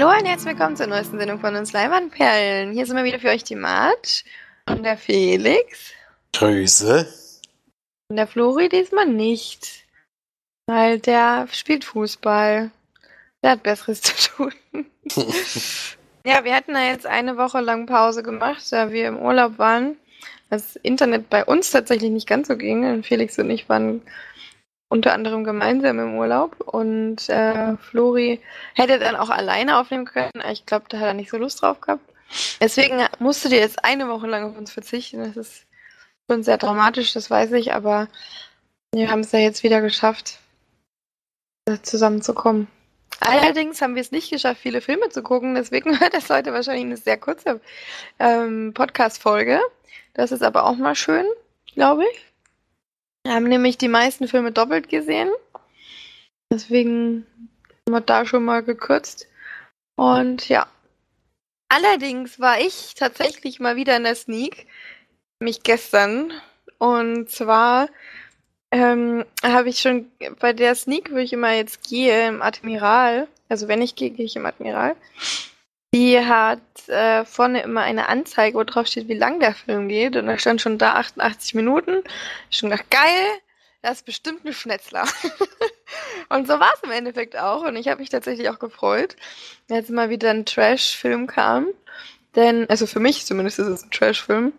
Hallo und herzlich willkommen zur neuesten Sendung von uns Leimanperlen. Hier sind wir wieder für euch die Marge und der Felix. Grüße. Und der Flori diesmal nicht. Weil der spielt Fußball. Der hat Besseres zu tun. ja, wir hatten da jetzt eine Woche lang Pause gemacht, da wir im Urlaub waren. Das Internet bei uns tatsächlich nicht ganz so ging. Und Felix und ich waren unter anderem gemeinsam im Urlaub und äh, Flori hätte dann auch alleine aufnehmen können. Ich glaube, da hat er nicht so Lust drauf gehabt. Deswegen musste dir jetzt eine Woche lang auf uns verzichten. Das ist schon sehr dramatisch, das weiß ich, aber wir haben es ja jetzt wieder geschafft, äh, zusammenzukommen. Allerdings haben wir es nicht geschafft, viele Filme zu gucken, deswegen wird das heute wahrscheinlich eine sehr kurze ähm, Podcast-Folge. Das ist aber auch mal schön, glaube ich. Wir haben nämlich die meisten Filme doppelt gesehen. Deswegen haben wir da schon mal gekürzt. Und ja. Allerdings war ich tatsächlich mal wieder in der Sneak. Mich gestern. Und zwar ähm, habe ich schon bei der Sneak, wo ich immer jetzt gehe, im Admiral. Also wenn ich gehe, gehe ich im Admiral. Die hat äh, vorne immer eine Anzeige, wo drauf steht, wie lang der Film geht. Und da stand schon da 88 Minuten. Ich schon gedacht, geil, das ist bestimmt ein Schnetzler. und so war es im Endeffekt auch. Und ich habe mich tatsächlich auch gefreut, als mal wieder ein Trash-Film kam. Denn, also für mich zumindest ist es ein Trash-Film.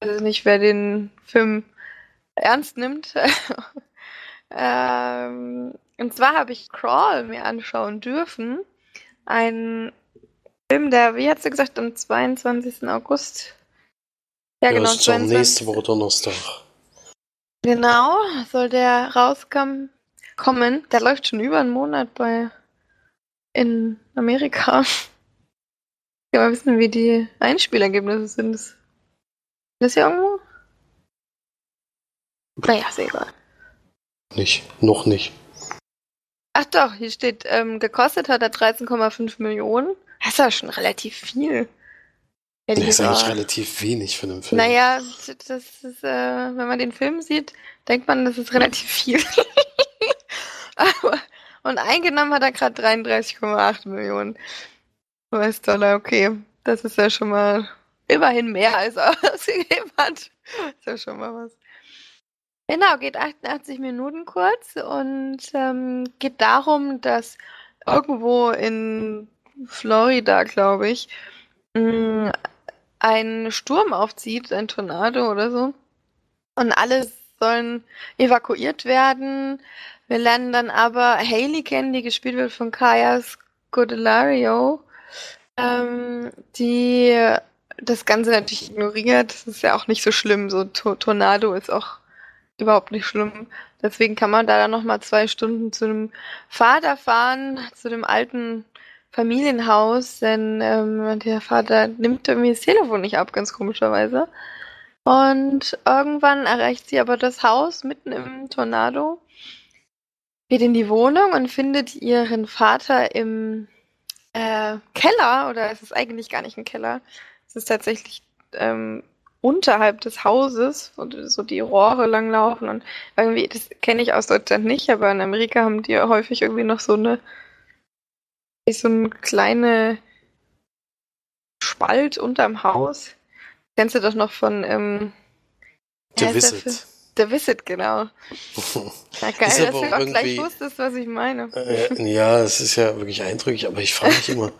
Also nicht, wer den Film ernst nimmt. ähm, und zwar habe ich Crawl mir anschauen dürfen. Ein Film, der, wie hat sie gesagt, am 22. August. Ja, ja genau. Ist 22. nächste Woche Donnerstag. Genau, soll der rauskommen. Kommen. Der läuft schon über einen Monat bei in Amerika. Ich will mal wissen, wie die Einspielergebnisse sind. Ist das hier irgendwo? Naja, ist egal. Nicht, noch nicht. Ach doch, hier steht, ähm, gekostet hat er 13,5 Millionen. Das ist ja schon relativ viel. Das ist eigentlich relativ wenig für einen Film. Naja, das ist, äh, wenn man den Film sieht, denkt man, das ist relativ viel. Aber, und eingenommen hat er gerade 33,8 Millionen US-Dollar. Okay, das ist ja schon mal immerhin mehr, als er ausgegeben hat. Das ist ja schon mal was. Genau, geht 88 Minuten kurz und ähm, geht darum, dass irgendwo in Florida, glaube ich, mm, ein Sturm aufzieht, ein Tornado oder so. Und alle sollen evakuiert werden. Wir lernen dann aber Haley kennen, die gespielt wird von Kaya Scodelario, ähm, die das Ganze natürlich ignoriert. Das ist ja auch nicht so schlimm. So Tor Tornado ist auch überhaupt nicht schlimm. Deswegen kann man da dann nochmal zwei Stunden zu dem Vater fahren, zu dem alten Familienhaus, denn ähm, der Vater nimmt irgendwie das Telefon nicht ab, ganz komischerweise. Und irgendwann erreicht sie aber das Haus mitten im Tornado, geht in die Wohnung und findet ihren Vater im äh, Keller, oder es ist eigentlich gar nicht ein Keller, es ist tatsächlich ähm, unterhalb des Hauses, wo so die Rohre langlaufen und irgendwie, das kenne ich aus Deutschland nicht, aber in Amerika haben die häufig irgendwie noch so eine so ein kleiner Spalt unterm Haus. Kennst du das noch von ähm, The Visit? The Visit, genau. Na geil, dass du auch gleich wusstest, was ich meine. Äh, ja, es ist ja wirklich eindrücklich, aber ich frage mich immer,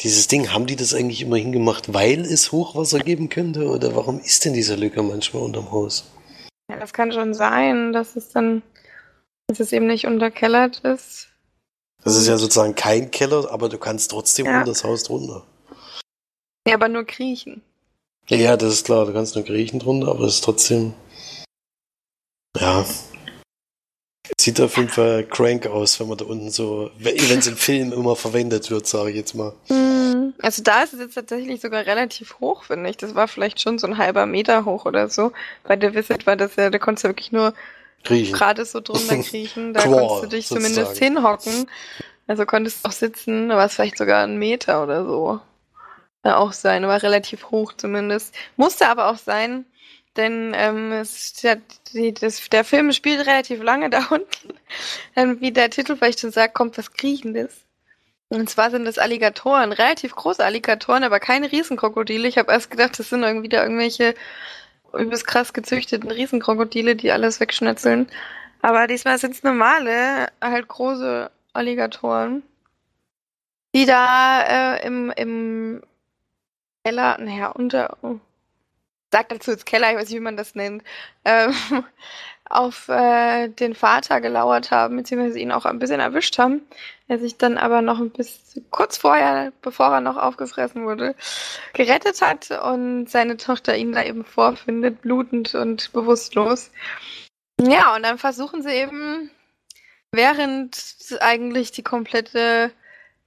dieses Ding, haben die das eigentlich immer hingemacht, weil es Hochwasser geben könnte? Oder warum ist denn diese Lücke manchmal unterm Haus? Ja, das kann schon sein, dass es dann, dass es eben nicht unterkellert ist. Das ist ja sozusagen kein Keller, aber du kannst trotzdem ja. unter das Haus drunter. Ja, aber nur kriechen. Ja, das ist klar, du kannst nur kriechen drunter, aber es ist trotzdem. Ja. Sieht auf jeden Fall crank aus, wenn man da unten so, wenn es im Film immer verwendet wird, sage ich jetzt mal. Hm, also da ist es jetzt tatsächlich sogar relativ hoch, finde ich. Das war vielleicht schon so ein halber Meter hoch oder so. Bei der Visit war das ja, da konntest du wirklich nur gerade so drunter kriechen. Da Qual, konntest du dich sozusagen. zumindest hinhocken. Also konntest du auch sitzen, aber es vielleicht sogar ein Meter oder so. Ja, auch sein, war relativ hoch zumindest. Musste aber auch sein, denn ähm, es, der, die, das, der Film spielt relativ lange da unten. Dann, wie der Titel vielleicht schon sagt, kommt was Kriechendes. Und zwar sind das Alligatoren, relativ große Alligatoren, aber keine Riesenkrokodile. Ich habe erst gedacht, das sind irgendwie wieder irgendwelche übelst krass gezüchteten Riesenkrokodile, die alles wegschnetzeln. Aber diesmal sind es normale, halt große Alligatoren, die da äh, im, im Keller, naja, unter, oh, sagt dazu jetzt Keller, ich weiß nicht, wie man das nennt, ähm, auf äh, den Vater gelauert haben, beziehungsweise ihn auch ein bisschen erwischt haben. Er sich dann aber noch ein bisschen kurz vorher, bevor er noch aufgefressen wurde, gerettet hat und seine Tochter ihn da eben vorfindet, blutend und bewusstlos. Ja, und dann versuchen sie eben, während eigentlich die komplette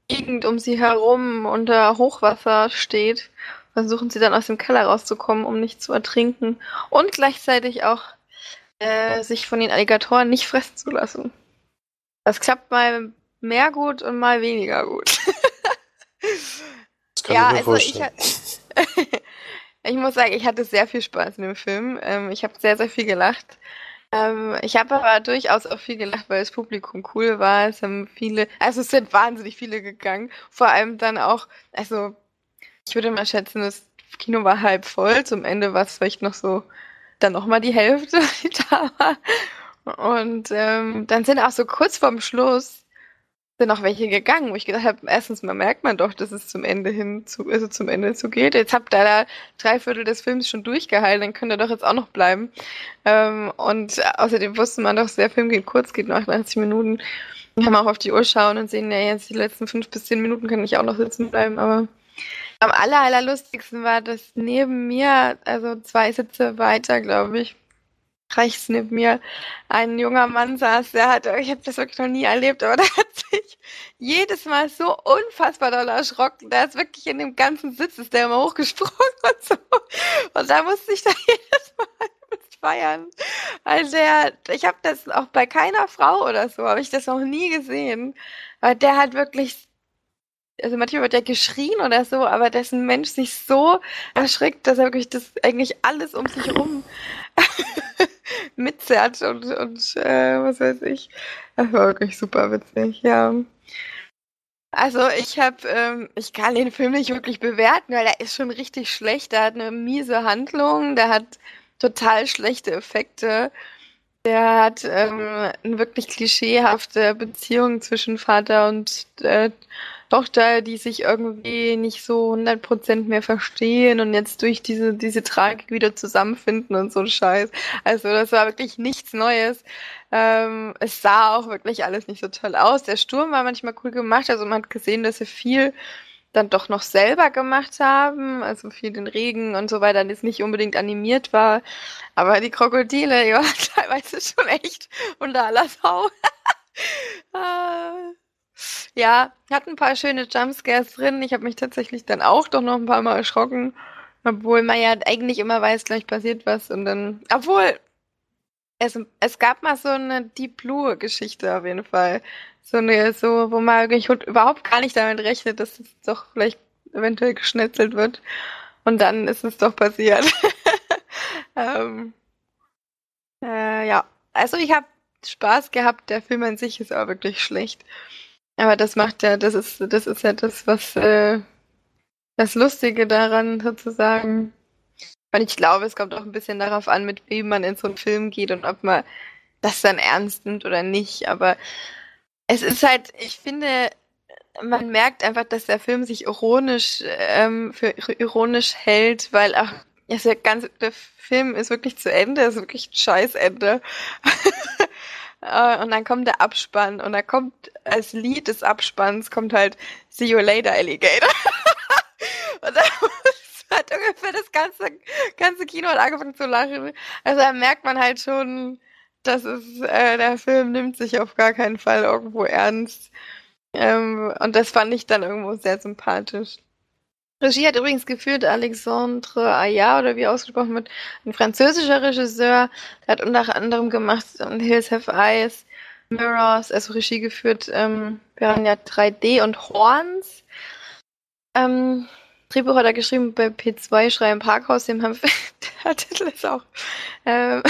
Gegend um sie herum unter Hochwasser steht, versuchen sie dann aus dem Keller rauszukommen, um nicht zu ertrinken und gleichzeitig auch äh, sich von den Alligatoren nicht fressen zu lassen. Das klappt mal mehr gut und mal weniger gut. das kann ja, ich mir also ich, ich muss sagen, ich hatte sehr viel Spaß in dem Film. Ähm, ich habe sehr, sehr viel gelacht. Ähm, ich habe aber durchaus auch viel gelacht, weil das Publikum cool war. Es haben viele, also es sind wahnsinnig viele gegangen. Vor allem dann auch, also ich würde mal schätzen, das Kino war halb voll. Zum Ende war es vielleicht noch so, dann nochmal die Hälfte, die da war. Und ähm, dann sind auch so kurz vorm Schluss sind auch welche gegangen, wo ich gedacht habe, erstens mal merkt man doch, dass es zum Ende hin zu, also zum Ende zu geht. Jetzt habt ihr da drei Viertel des Films schon durchgehalten, dann könnt ihr doch jetzt auch noch bleiben. Ähm, und außerdem wusste man doch, der Film geht kurz, geht nur 88 Minuten. Wir haben auch auf die Uhr schauen und sehen, ja, jetzt die letzten fünf bis zehn Minuten kann ich auch noch sitzen bleiben, aber am aller, allerlustigsten war, dass neben mir, also zwei Sitze weiter, glaube ich, rechts neben mir, ein junger Mann saß, der hat, ich habe das wirklich noch nie erlebt, aber der hat sich jedes Mal so unfassbar doll erschrocken. Der ist wirklich in dem ganzen Sitz, ist der immer hochgesprungen und so. Und da musste ich da jedes Mal feiern. Also der, ich habe das auch bei keiner Frau oder so, habe ich das noch nie gesehen. Aber der hat wirklich also manchmal wird er geschrien oder so, aber dessen Mensch sich so erschrickt, dass er wirklich das eigentlich alles um sich herum mitzerrt und, und äh, was weiß ich. Das war wirklich super witzig, ja. Also ich habe, ähm, ich kann den Film nicht wirklich bewerten, weil er ist schon richtig schlecht. Der hat eine miese Handlung, der hat total schlechte Effekte. Der hat ähm, eine wirklich klischeehafte Beziehung zwischen Vater und äh, Tochter, die sich irgendwie nicht so 100% mehr verstehen und jetzt durch diese, diese Tragik wieder zusammenfinden und so ein Scheiß. Also das war wirklich nichts Neues. Ähm, es sah auch wirklich alles nicht so toll aus. Der Sturm war manchmal cool gemacht, also man hat gesehen, dass sie viel dann doch noch selber gemacht haben, also viel den Regen und so weiter, das nicht unbedingt animiert war. Aber die Krokodile, waren teilweise schon echt unter aller Sau. ah. Ja, hat ein paar schöne Jumpscares drin. Ich habe mich tatsächlich dann auch doch noch ein paar Mal erschrocken. Obwohl man ja eigentlich immer weiß, gleich passiert was. Und dann. Obwohl, es, es gab mal so eine Deep Blue-Geschichte auf jeden Fall. So eine, so, wo man überhaupt gar nicht damit rechnet, dass es doch vielleicht eventuell geschnetzelt wird. Und dann ist es doch passiert. ähm, äh, ja, also ich habe Spaß gehabt. Der Film an sich ist aber wirklich schlecht. Aber das macht ja, das ist, das ist ja das, was äh, das Lustige daran sozusagen. Und ich glaube, es kommt auch ein bisschen darauf an, mit wem man in so einen Film geht und ob man das dann ernst nimmt oder nicht. Aber es ist halt, ich finde, man merkt einfach, dass der Film sich ironisch ähm, für ironisch hält, weil auch ja, der ganze der Film ist wirklich zu Ende, ist wirklich ein Scheißende. Äh, und dann kommt der Abspann und da kommt als Lied des Abspanns kommt halt See You Later Alligator. und dann hat ungefähr das ganze, ganze Kino hat angefangen zu lachen. Also da merkt man halt schon, dass es, äh, der Film nimmt sich auf gar keinen Fall irgendwo ernst. Ähm, und das fand ich dann irgendwo sehr sympathisch. Regie hat übrigens geführt Alexandre Ayat, oder wie ausgesprochen wird, ein französischer Regisseur. Der hat unter anderem gemacht um, Hills Have Eyes, Mirrors, also Regie geführt, ähm, Piranha 3D und Horns. Ähm, Drehbuch hat er geschrieben bei P2 Schrei im Parkhaus, dem haben wir, der Titel ist auch. Ähm,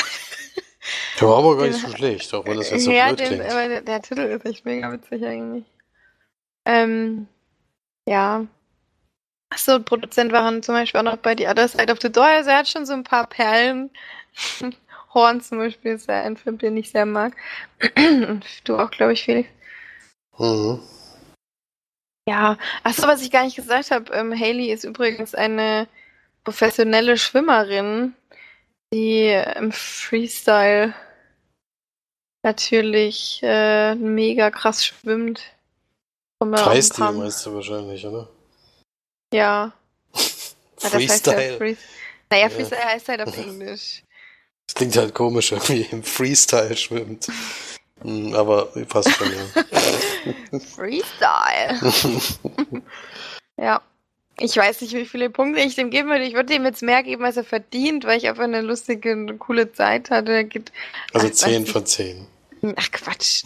der war aber gar nicht so schlecht, auch wenn das jetzt so ja, blöd den, klingt. Aber der, der Titel ist echt mega witzig eigentlich. Ähm, ja. Achso, Produzent waren zum Beispiel auch noch bei The Other Side of the Door. Also er hat schon so ein paar Perlen. Horn zum Beispiel ist ja ein Film, den ich sehr mag. Und du auch, glaube ich, Felix. Mhm. Ja, achso, was ich gar nicht gesagt habe, ähm, Haley ist übrigens eine professionelle Schwimmerin, die im Freestyle natürlich äh, mega krass schwimmt. Freistil meinst du wahrscheinlich, oder? Ja. Freestyle. Ja, Free naja, Freestyle ja. heißt halt auf Englisch. Das klingt halt komisch, irgendwie im Freestyle schwimmt. Hm, aber passt schon, ja. Freestyle. ja. Ich weiß nicht, wie viele Punkte ich dem geben würde. Ich würde ihm jetzt mehr geben, als er verdient, weil ich einfach eine lustige, eine coole Zeit hatte. Also 10 von 10. Ach Quatsch.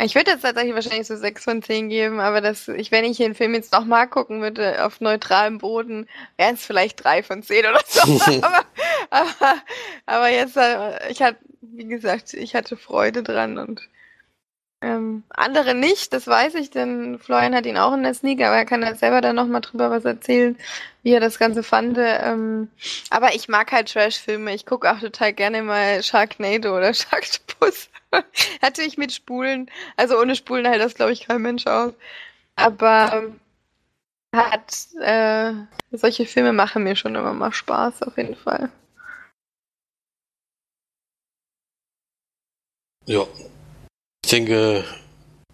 ich würde jetzt tatsächlich wahrscheinlich so 6 von 10 geben, aber das, ich, wenn ich den Film jetzt nochmal gucken würde, auf neutralem Boden, wären es vielleicht 3 von 10 oder so. aber, aber, aber jetzt, äh, ich hatte, wie gesagt, ich hatte Freude dran und ähm, andere nicht, das weiß ich, denn Florian hat ihn auch in der Sneak, aber er kann ja selber dann nochmal drüber was erzählen, wie er das Ganze fand. Ähm, aber ich mag halt Trash-Filme. Ich gucke auch total gerne mal Sharknado oder Sharktopus. Natürlich mit Spulen. Also ohne Spulen hält das, glaube ich, kein Mensch aus. Aber ähm, hat äh, solche Filme machen mir schon immer mal Spaß, auf jeden Fall. Ja, ich denke,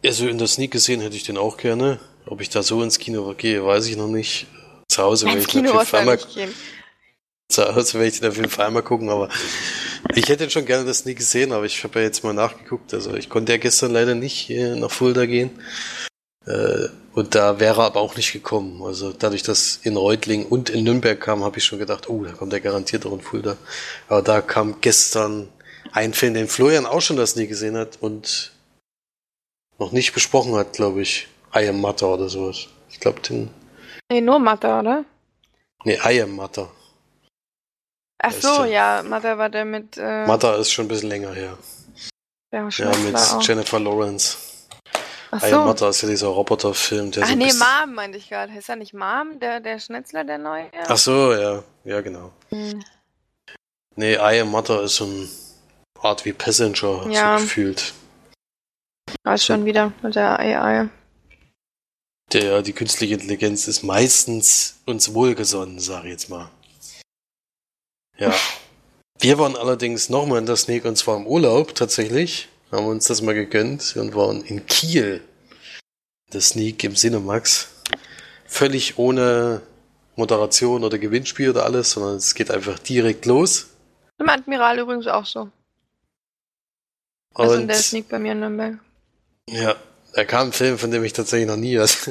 also in der Sneak gesehen hätte ich den auch gerne. Ob ich da so ins Kino gehe, weiß ich noch nicht. Zu Hause werde ich den auf jeden Fall mal Zu Hause werde ich den auf jeden Fall mal gucken, aber ich hätte schon gerne das nie gesehen, aber ich habe ja jetzt mal nachgeguckt. Also ich konnte ja gestern leider nicht nach Fulda gehen. Äh, und da wäre er aber auch nicht gekommen. Also dadurch, dass in Reutling und in Nürnberg kam, habe ich schon gedacht, oh, da kommt er garantiert auch in Fulda. Aber da kam gestern ein Film, den Florian auch schon das nie gesehen hat und noch nicht besprochen hat, glaube ich. I am Matter oder sowas. Ich glaube, den. Nee, nur Matter, oder? Nee, I am Matter. Ach so, ja, Matter war der mit. Äh... Matter ist schon ein bisschen länger her. Ja, ja mit auch. Jennifer Lawrence. Ach so. I am Matter ist ja dieser Roboterfilm, der Ach so nee, Mom meinte ich gerade. Ist er nicht Mom, der, der Schnitzler, der neue? Ach so, ja, ja, genau. Hm. Nee, I am Matter ist so eine Art wie Passenger, ja. so gefühlt. Weiß schon wieder mit der AI. Der, die künstliche Intelligenz ist meistens uns wohlgesonnen, sag ich jetzt mal. Ja. Wir waren allerdings nochmal in der Sneak und zwar im Urlaub tatsächlich. Haben uns das mal gegönnt und waren in Kiel. Der Sneak im Cinemax. Völlig ohne Moderation oder Gewinnspiel oder alles, sondern es geht einfach direkt los. Im Admiral übrigens auch so. Also in der Sneak bei mir in Nürnberg. Ja, da kam ein Film, von dem ich tatsächlich noch nie was,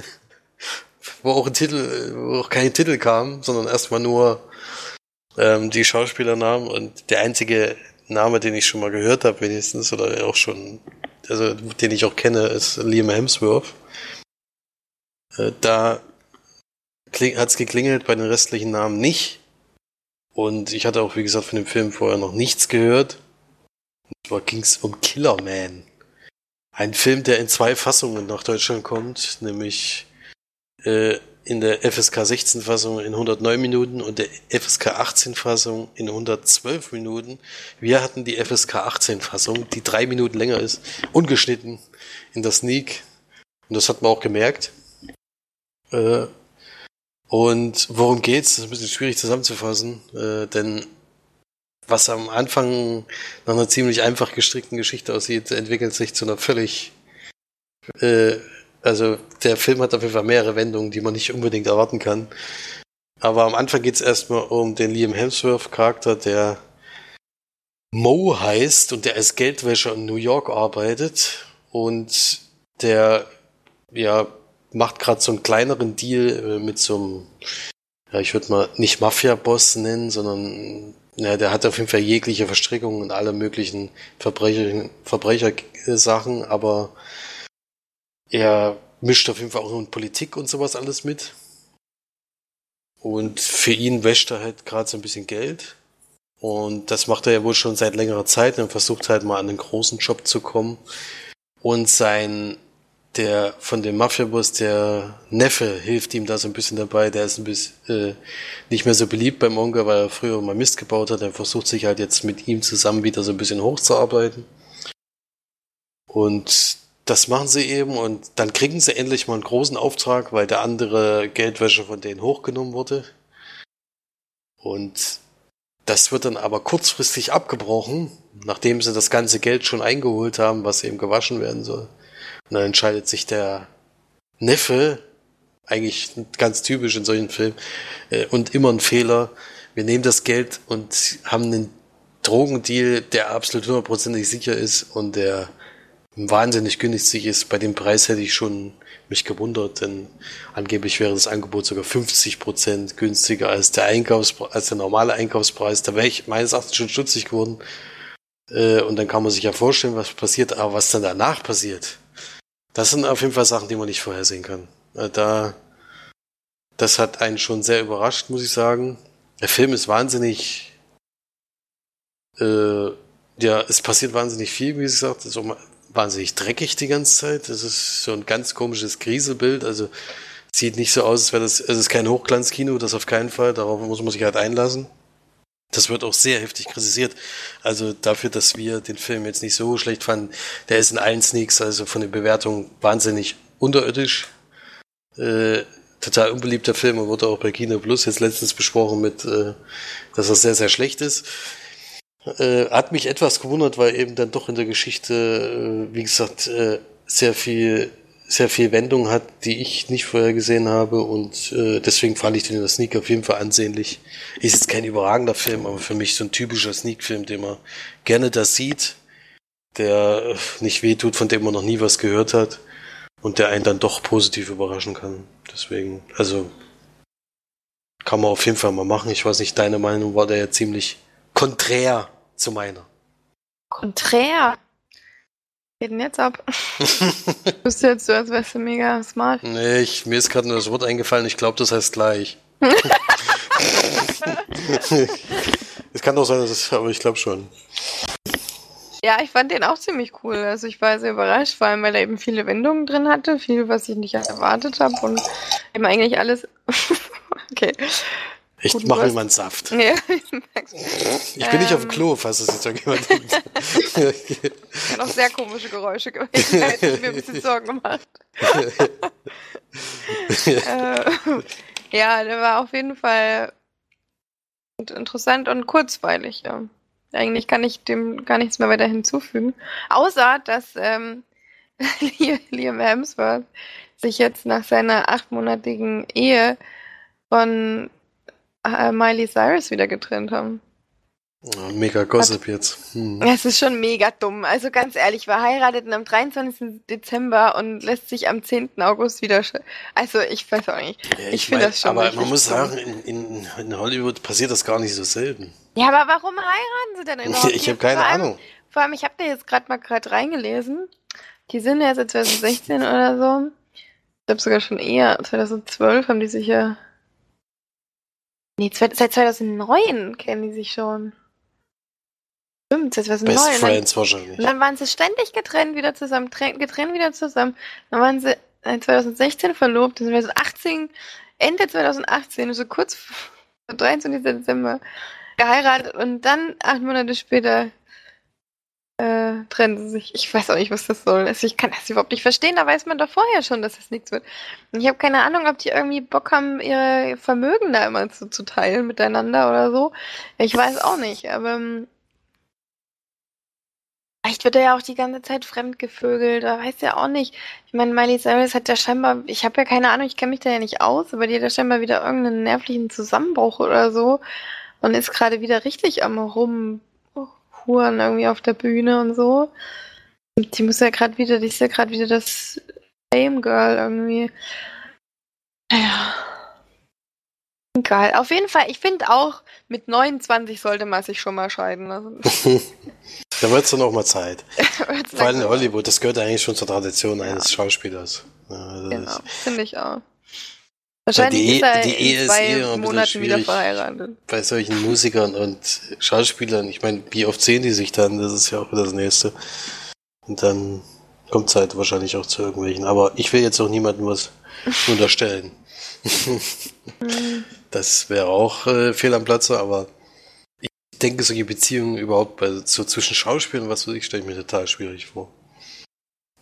wo auch ein Titel, wo auch kein Titel kam, sondern erstmal nur ähm, die Schauspielernamen und der einzige Name, den ich schon mal gehört habe, wenigstens, oder auch schon, also den ich auch kenne, ist Liam Hemsworth. Äh, da hat's geklingelt, bei den restlichen Namen nicht. Und ich hatte auch, wie gesagt, von dem Film vorher noch nichts gehört. Und zwar ging's um Killerman. Ein Film, der in zwei Fassungen nach Deutschland kommt, nämlich äh, in der FSK 16 Fassung in 109 Minuten und der FSK 18 Fassung in 112 Minuten. Wir hatten die FSK 18 Fassung, die drei Minuten länger ist, ungeschnitten in der Sneak. Und das hat man auch gemerkt. Äh, und worum geht's? Das ist ein bisschen schwierig zusammenzufassen, äh, denn was am Anfang nach einer ziemlich einfach gestrickten Geschichte aussieht, entwickelt sich zu einer völlig. Äh, also der Film hat auf jeden Fall mehrere Wendungen, die man nicht unbedingt erwarten kann. Aber am Anfang geht es erstmal um den Liam Hemsworth-Charakter, der Mo heißt und der als Geldwäscher in New York arbeitet und der ja macht gerade so einen kleineren Deal äh, mit so einem ja, ich würde mal nicht Mafia-Boss nennen, sondern ja, der hat auf jeden Fall jegliche Verstrickungen und alle möglichen Verbrecher, Verbrechersachen, aber er mischt auf jeden Fall auch in Politik und sowas alles mit. Und für ihn wäscht er halt gerade so ein bisschen Geld. Und das macht er ja wohl schon seit längerer Zeit und versucht halt mal an einen großen Job zu kommen. Und sein der von dem Mafia-Boss, der Neffe, hilft ihm da so ein bisschen dabei. Der ist ein bisschen äh, nicht mehr so beliebt beim Onkel, weil er früher mal Mist gebaut hat. Er versucht sich halt jetzt mit ihm zusammen wieder so ein bisschen hochzuarbeiten. Und das machen sie eben und dann kriegen sie endlich mal einen großen Auftrag, weil der andere Geldwäsche von denen hochgenommen wurde. Und das wird dann aber kurzfristig abgebrochen, nachdem sie das ganze Geld schon eingeholt haben, was eben gewaschen werden soll. Und dann entscheidet sich der Neffe, eigentlich ganz typisch in solchen Filmen, äh, und immer ein Fehler. Wir nehmen das Geld und haben einen Drogendeal, der absolut hundertprozentig sicher ist und der wahnsinnig günstig ist. Bei dem Preis hätte ich schon mich gewundert, denn angeblich wäre das Angebot sogar 50 Prozent günstiger als der Einkaufspreis, als der normale Einkaufspreis. Da wäre ich meines Erachtens schon stutzig geworden. Äh, und dann kann man sich ja vorstellen, was passiert, aber was dann danach passiert, das sind auf jeden Fall Sachen, die man nicht vorhersehen kann. Äh, da, das hat einen schon sehr überrascht, muss ich sagen. Der Film ist wahnsinnig, äh, ja, es passiert wahnsinnig viel, wie gesagt. Es ist auch wahnsinnig dreckig die ganze Zeit. Das ist so ein ganz komisches Kriselbild. Also sieht nicht so aus, als wäre das, es ist kein Hochglanzkino, das auf keinen Fall. Darauf muss man sich halt einlassen. Das wird auch sehr heftig kritisiert. Also dafür, dass wir den Film jetzt nicht so schlecht fanden, der ist in allen Sneaks, also von den Bewertungen wahnsinnig unterirdisch. Äh, total unbeliebter Film und wurde auch bei Kino Plus jetzt letztens besprochen mit, äh, dass er sehr, sehr schlecht ist. Äh, hat mich etwas gewundert, weil eben dann doch in der Geschichte, äh, wie gesagt, äh, sehr viel sehr viel Wendung hat, die ich nicht vorher gesehen habe und äh, deswegen fand ich den in der Sneak auf jeden Fall ansehnlich. Ist jetzt kein überragender Film, aber für mich so ein typischer Sneak-Film, den man gerne da sieht, der äh, nicht wehtut, von dem man noch nie was gehört hat und der einen dann doch positiv überraschen kann. Deswegen, also kann man auf jeden Fall mal machen. Ich weiß nicht, deine Meinung war der ja ziemlich konträr zu meiner. Konträr? Geht denn jetzt ab? Bist du jetzt so, als wärst du mega smart? Nee, ich, mir ist gerade nur das Wort eingefallen, ich glaube, das heißt gleich. Es kann doch sein, dass es, aber ich glaube schon. Ja, ich fand den auch ziemlich cool. Also ich war sehr überrascht, vor allem weil er eben viele Wendungen drin hatte, viel, was ich nicht erwartet habe und eben eigentlich alles. okay. Ich Guten mache immer einen Saft. Ja, ich bin nicht auf dem ähm. Klo, falls das jetzt irgendjemand tut. Ich habe auch sehr komische Geräusche gemacht. Ich hätte mir ein bisschen Sorgen gemacht. äh, ja, der war auf jeden Fall interessant und kurzweilig. Ja. Eigentlich kann ich dem gar nichts mehr weiter hinzufügen. Außer, dass ähm, Liam Hemsworth sich jetzt nach seiner achtmonatigen Ehe von äh, Miley Cyrus wieder getrennt haben. Mega Gossip Hat, jetzt. Hm. Es ist schon mega dumm. Also ganz ehrlich, wir heirateten am 23. Dezember und lässt sich am 10. August wieder. Also ich weiß auch nicht. Ja, ich, ich finde das schon. Aber man muss dumm. sagen, in, in, in, Hollywood passiert das gar nicht so selten. Ja, aber warum heiraten sie denn überhaupt? ich habe keine allem, Ahnung. Vor allem, ich habe da jetzt gerade mal gerade reingelesen. Die sind ja seit 2016 oder so. Ich glaube sogar schon eher. 2012 haben die sich ja Nee, seit 2009 kennen die sich schon. Stimmt, seit 2009. Best Friends wahrscheinlich. Und dann waren sie ständig getrennt wieder zusammen, getrennt wieder zusammen. Dann waren sie 2016 verlobt, dann sind wir 2018, Ende 2018, so kurz vor 23. Dezember geheiratet und dann acht Monate später äh, trennen sie sich. Ich weiß auch nicht, was das soll. Also ich kann das überhaupt nicht verstehen. Da weiß man doch vorher schon, dass das nichts wird. Und ich habe keine Ahnung, ob die irgendwie Bock haben, ihre Vermögen da immer zu, zu teilen miteinander oder so. Ich weiß auch nicht, aber ähm, Vielleicht wird er ja auch die ganze Zeit fremdgevögelt, da weiß ja auch nicht. Ich meine, Miley Cyrus hat ja scheinbar, ich habe ja keine Ahnung, ich kenne mich da ja nicht aus, aber die hat ja scheinbar wieder irgendeinen nervlichen Zusammenbruch oder so und ist gerade wieder richtig am rum Huren irgendwie auf der Bühne und so. Und die muss ja gerade wieder, die ist ja gerade wieder das Fame Girl irgendwie. Naja. Egal. Auf jeden Fall, ich finde auch, mit 29 sollte man sich schon mal scheiden lassen. da wird es dann auch mal Zeit. Vor allem in Hollywood, das gehört eigentlich schon zur Tradition ja. eines Schauspielers. Ja, genau, finde ich auch. Wahrscheinlich die, ist er die Ehe ist eh Monaten wieder verheiratet. Bei solchen Musikern und Schauspielern, ich meine, wie oft sehen die sich dann? Das ist ja auch wieder das Nächste. Und dann, kommt es halt wahrscheinlich auch zu irgendwelchen. Aber ich will jetzt auch niemandem was unterstellen. das wäre auch äh, fehl am Platze, aber ich denke, solche Beziehungen überhaupt bei, so zwischen Schauspielern, was weiß ich, stelle ich mir total schwierig vor.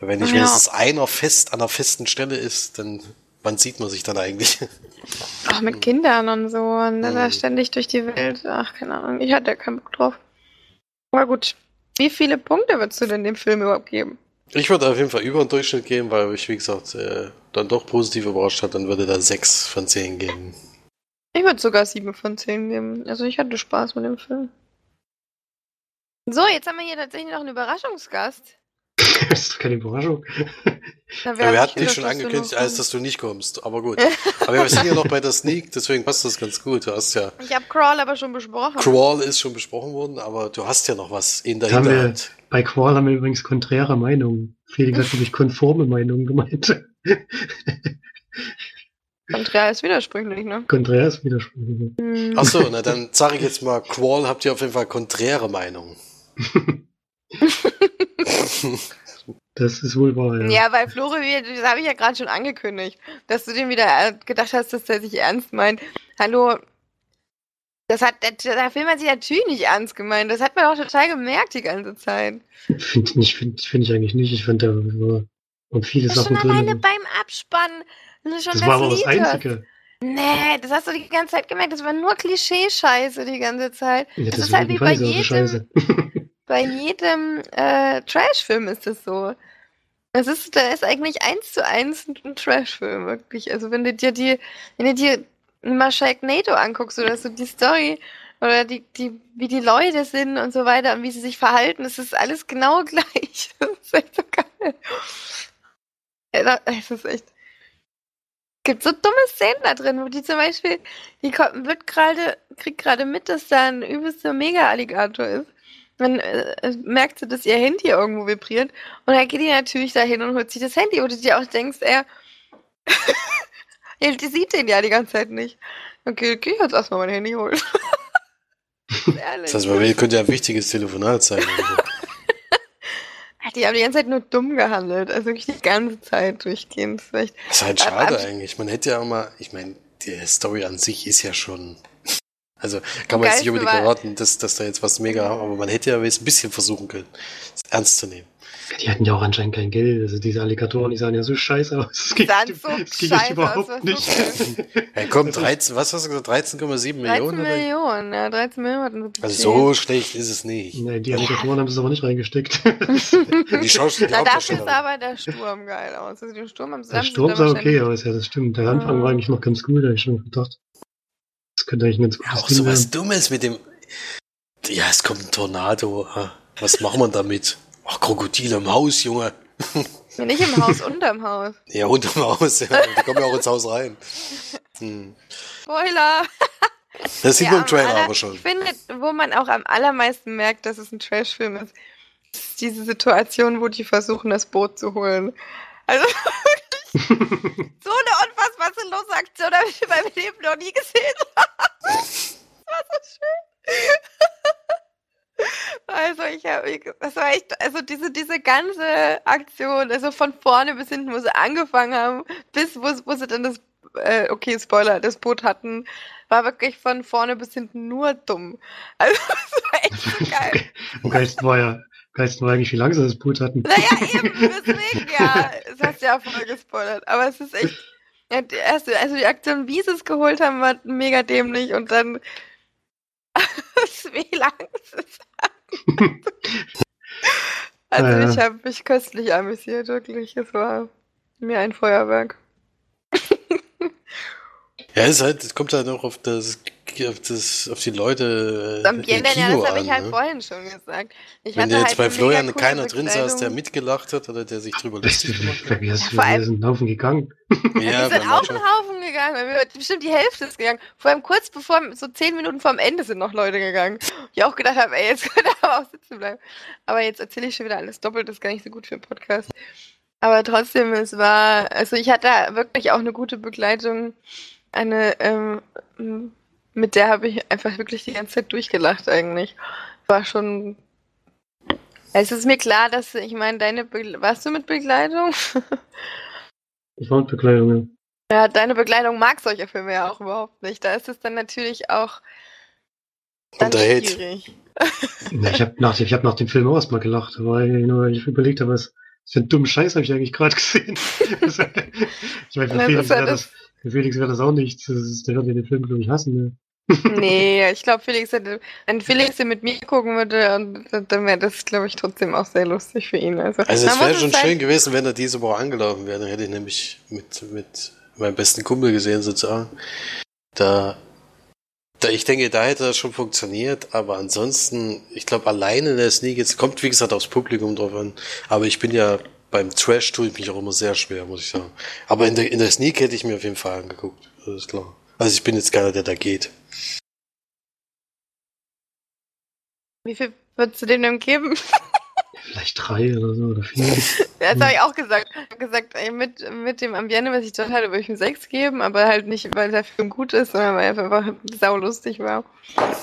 Wenn nicht ja. wenigstens einer fest an einer festen Stelle ist, dann wann sieht man sich dann eigentlich? Ach, mit Kindern und so. Und dann mhm. ständig durch die Welt. Ach, keine Ahnung. Ich hatte keinen Bock drauf. Aber gut. Wie viele Punkte würdest du denn dem Film überhaupt geben? Ich würde auf jeden Fall über den Durchschnitt geben, weil ich, wie gesagt, äh, dann doch positiv überrascht hat. Dann würde da 6 von 10 geben. Ich würde sogar 7 von 10 geben. Also ich hatte Spaß mit dem Film. So, jetzt haben wir hier tatsächlich noch einen Überraschungsgast. Das ist keine Überraschung. Ja, wir, ja, wir hatten dich schon angekündigt, als dass du nicht kommst. Aber gut. aber wir sind ja noch bei der Sneak, deswegen passt das ganz gut. Du hast ja. Ich habe Crawl aber schon besprochen. Crawl ist schon besprochen worden, aber du hast ja noch was in der Hinterhand. bei Crawl haben wir übrigens konträre Meinungen. Felix hat nämlich konforme Meinungen gemeint. Konträr ist widersprüchlich, ne? Konträr ist widersprüchlich. Hm. Achso, na dann sage ich jetzt mal, Crawl habt ihr auf jeden Fall konträre Meinungen. Das ist wohl wahr, ja. Ja, weil Flore, das habe ich ja gerade schon angekündigt, dass du dem wieder äh, gedacht hast, dass der sich ernst meint. Hallo, das hat, der, Film hat sich natürlich nicht ernst gemeint. Das hat man auch total gemerkt die ganze Zeit. Finde ich, find, find ich eigentlich nicht. Ich fand, da waren viele das Sachen schon alleine beim Abspann. Das, das war aber das Einzige. Nee, das hast du die ganze Zeit gemerkt. Das war nur Klischee-Scheiße die ganze Zeit. Ja, das, das ist halt wie bei jedem, bei jedem äh, Trash-Film ist es so. Das ist, da ist eigentlich eins zu eins ein Trash-Film, wirklich. Also wenn du dir die, wenn du dir mal Sharknado anguckst oder so die Story oder die, die, wie die Leute sind und so weiter und wie sie sich verhalten, das ist alles genau gleich. Das ist echt so geil. Es ist echt. Es gibt so dumme Szenen da drin, wo die zum Beispiel, die kommt, wird gerade, kriegt gerade mit, dass da ein übelster Mega-Alligator ist. Dann äh, merkt sie, dass ihr Handy irgendwo vibriert. Und dann geht die natürlich dahin und holt sich das Handy, wo du dir auch denkst, er. die sieht den ja die ganze Zeit nicht. Okay, okay, jetzt erstmal mein Handy holen. das heißt, man könnte ja ein wichtiges Telefonat sein. die haben die ganze Zeit nur dumm gehandelt. Also wirklich die ganze Zeit durchgehend. Das ist halt schade eigentlich. Man hätte ja auch mal, ich meine, die Story an sich ist ja schon also kann man jetzt nicht unbedingt erwarten, dass, dass da jetzt was mega haben, aber man hätte ja jetzt ein bisschen versuchen können, es ernst zu nehmen. Die hatten ja auch anscheinend kein Geld. Also diese Alligatoren, die sahen ja so scheiße aus. Das ging, so das ging scheiße überhaupt aus, nicht. hey, komm, 13, was hast du gesagt? 13,7 Millionen? 13 Millionen, ja, 13 Millionen. Also so schlecht ist es nicht. Nein, die Alligatoren ja. haben es aber nicht reingesteckt. die Schauspieler, Na, dafür ist aber der Sturm geil aus. Also den Sturm haben sie Der Sturm sah okay aus, ja, das stimmt. Der Anfang war eigentlich noch ganz cool, da habe ich schon gedacht. Könnte eigentlich ein ganz gutes ja, Auch so was Dummes mit dem. Ja, es kommt ein Tornado. Was machen wir damit? Ach, Krokodile im Haus, Junge. Ja, nicht im Haus, unterm Haus. Ja, unterm Haus, ja. Die kommen ja auch ins Haus rein. Hm. Spoiler! Das sieht ja, man im Trailer aller, aber schon. Ich finde, wo man auch am allermeisten merkt, dass es ein Trashfilm ist, ist diese Situation, wo die versuchen, das Boot zu holen. Also so eine unfassbar sinnlose Aktion habe ich in meinem Leben noch nie gesehen. das war so schön. Also ich habe, das war echt, also diese, diese ganze Aktion, also von vorne bis hinten, wo sie angefangen haben, bis wo, wo sie dann das, äh, okay, Spoiler, das Boot hatten, war wirklich von vorne bis hinten nur dumm. Also das war echt so geil. War ja, Weißt du eigentlich, wie lange sie das Boot hatten? Naja, eben, deswegen, ja. Das hast du ja voll gespoilert. Aber es ist echt. Ja, die erste, also die Aktion, wie sie es geholt haben, war mega dämlich und dann. wie lang ist es? also, ich habe mich köstlich amüsiert, wirklich. Es war mir ein Feuerwerk. ja, es, halt, es kommt halt auch auf das auf, das, auf die Leute. Am äh, ja, das habe ich halt ne? vorhin schon gesagt. Ich Wenn jetzt halt bei Florian keiner drin saß, der mitgelacht hat oder der sich drüber lustig gemacht hat. Ja, vor allem, wir sind einen Haufen gegangen. Ja, wir sind auch einen Haufen gegangen. Bestimmt die Hälfte ist gegangen. Vor allem kurz bevor, so zehn Minuten vor dem Ende sind noch Leute gegangen. Ich auch gedacht habe, ey, jetzt könnte er aber auch sitzen bleiben. Aber jetzt erzähle ich schon wieder alles doppelt, das ist gar nicht so gut für einen Podcast. Aber trotzdem, es war, also ich hatte wirklich auch eine gute Begleitung. Eine ähm, mit der habe ich einfach wirklich die ganze Zeit durchgelacht eigentlich. War schon Es ist mir klar, dass ich meine, deine Be warst du mit Begleitung? Ich war mit Bekleidung, ja. Ja, deine Begleitung mag solche Filme ja auch überhaupt nicht. Da ist es dann natürlich auch dann schwierig. Ja, ich habe nach, ich hab nach dem Film auch erstmal gelacht, weil ich nur ich überlegt habe, was was für einen dummen Scheiß habe ich eigentlich gerade gesehen. ich meine, für Felix wäre das- für Felix wäre das auch nichts. Das ist, der wird den Film, glaube ich, hassen. Ne? Nee, ich glaube, Felix hätte, wenn Felix den mit mir gucken würde, dann wäre das, glaube ich, trotzdem auch sehr lustig für ihn. Also, Also es wäre schon halt- schön gewesen, wenn er diese Woche angelaufen wäre. Dann hätte ich nämlich mit, mit meinem besten Kumpel gesehen, sozusagen. Da, da, ich denke, da hätte das schon funktioniert, aber ansonsten, ich glaube, alleine in der Sneak, jetzt kommt, wie gesagt, aufs Publikum drauf an. Aber ich bin ja beim Trash tue ich mich auch immer sehr schwer, muss ich sagen. Aber in der, in der Sneak hätte ich mir auf jeden Fall angeguckt. Das ist klar. Also ich bin jetzt keiner, der da geht. Wie viel würdest du dem denn geben? Vielleicht drei oder so oder vier. Das habe ich auch gesagt. Ich hab gesagt, ey, mit, mit dem Ambiente, was ich dort hatte, würde ich ihm sechs geben, aber halt nicht, weil der Film gut ist, sondern weil er einfach saulustig war.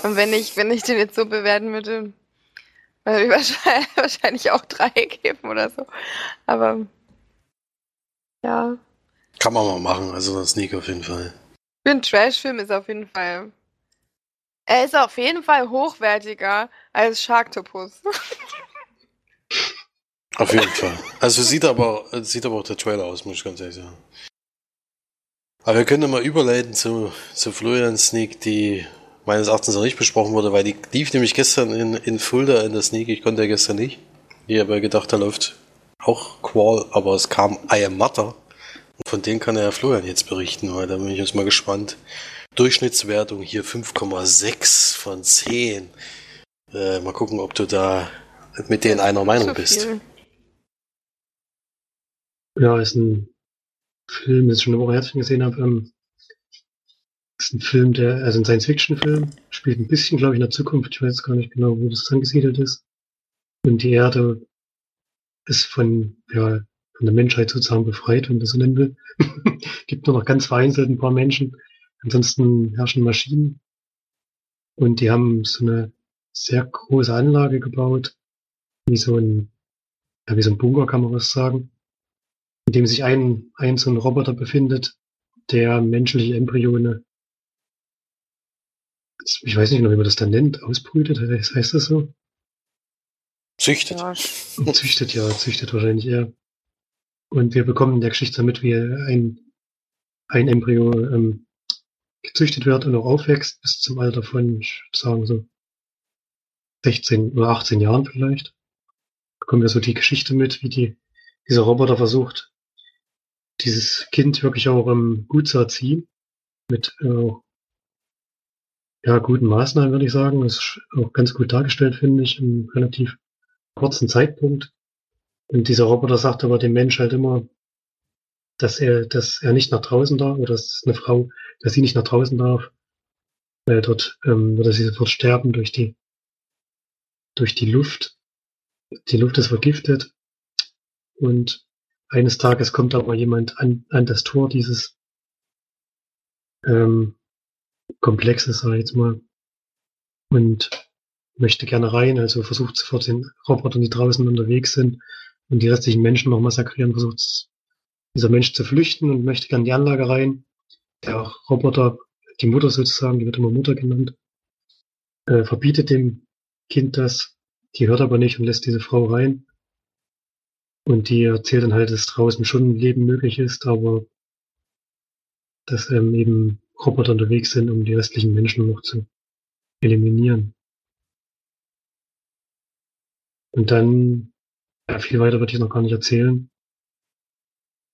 Und wenn ich, wenn ich den jetzt so bewerten würde, würde ich wahrscheinlich, wahrscheinlich auch drei geben oder so. Aber ja, Kann man mal machen, also eine Sneak auf jeden Fall. Für einen Trash-Film ist auf jeden Fall. Er ist auf jeden Fall hochwertiger als Sharktopus. Auf jeden Fall. Also sieht aber, sieht aber auch der Trailer aus, muss ich ganz ehrlich sagen. Aber wir können ja mal überleiten zu, zu Florians Sneak, die meines Erachtens noch nicht besprochen wurde, weil die lief nämlich gestern in, in Fulda in der Sneak. Ich konnte ja gestern nicht. Ich habe gedacht, da läuft auch Qual, aber es kam I Am Mother. Und von denen kann der Florian jetzt berichten, weil da bin ich jetzt mal gespannt. Durchschnittswertung hier 5,6 von 10. Äh, mal gucken, ob du da mit denen einer Meinung Zu bist. Ja, ist ein Film, den ich schon eine Woche her gesehen habe. Ähm, ist ein Film, der, also ein Science-Fiction-Film, spielt ein bisschen, glaube ich, in der Zukunft. Ich weiß gar nicht genau, wo das angesiedelt ist. Und die Erde ist von, ja, von der Menschheit sozusagen befreit, wenn man das so nennen will. Gibt nur noch ganz vereinzelt ein paar Menschen. Ansonsten herrschen Maschinen. Und die haben so eine sehr große Anlage gebaut, wie so ein, ja, wie so ein Bunker, kann man was sagen in dem sich ein, ein so ein Roboter befindet, der menschliche Embryone, ich weiß nicht noch, wie man das dann nennt, ausbrütet, heißt heißt das so? Züchtet. Ja, Züchtet, ja, züchtet wahrscheinlich eher. Und wir bekommen in der Geschichte damit, wie ein, ein Embryo ähm, gezüchtet wird und auch aufwächst bis zum Alter von, ich würde sagen, so 16 oder 18 Jahren vielleicht. Bekommen wir so die Geschichte mit, wie die, dieser Roboter versucht, dieses Kind wirklich auch ähm, gut zu erziehen. Mit äh, ja, guten Maßnahmen, würde ich sagen. Das ist auch ganz gut dargestellt, finde ich, im relativ kurzen Zeitpunkt. Und dieser Roboter sagt aber dem Mensch halt immer, dass er, dass er nicht nach draußen darf, oder dass eine Frau, dass sie nicht nach draußen darf, weil dort ähm, würde sie sofort sterben durch die, durch die Luft. Die Luft ist vergiftet. Und eines Tages kommt aber jemand an, an das Tor dieses ähm, Komplexes, sag ich jetzt mal, und möchte gerne rein, also versucht sofort den Robotern, die draußen unterwegs sind und die restlichen Menschen noch massakrieren, versucht dieser Mensch zu flüchten und möchte gerne in die Anlage rein. Der Roboter, die Mutter sozusagen, die wird immer Mutter genannt, äh, verbietet dem Kind das, die hört aber nicht und lässt diese Frau rein. Und die erzählt dann halt, dass draußen schon ein Leben möglich ist, aber dass ähm, eben Roboter unterwegs sind, um die restlichen Menschen noch zu eliminieren. Und dann, ja, viel weiter würde ich noch gar nicht erzählen.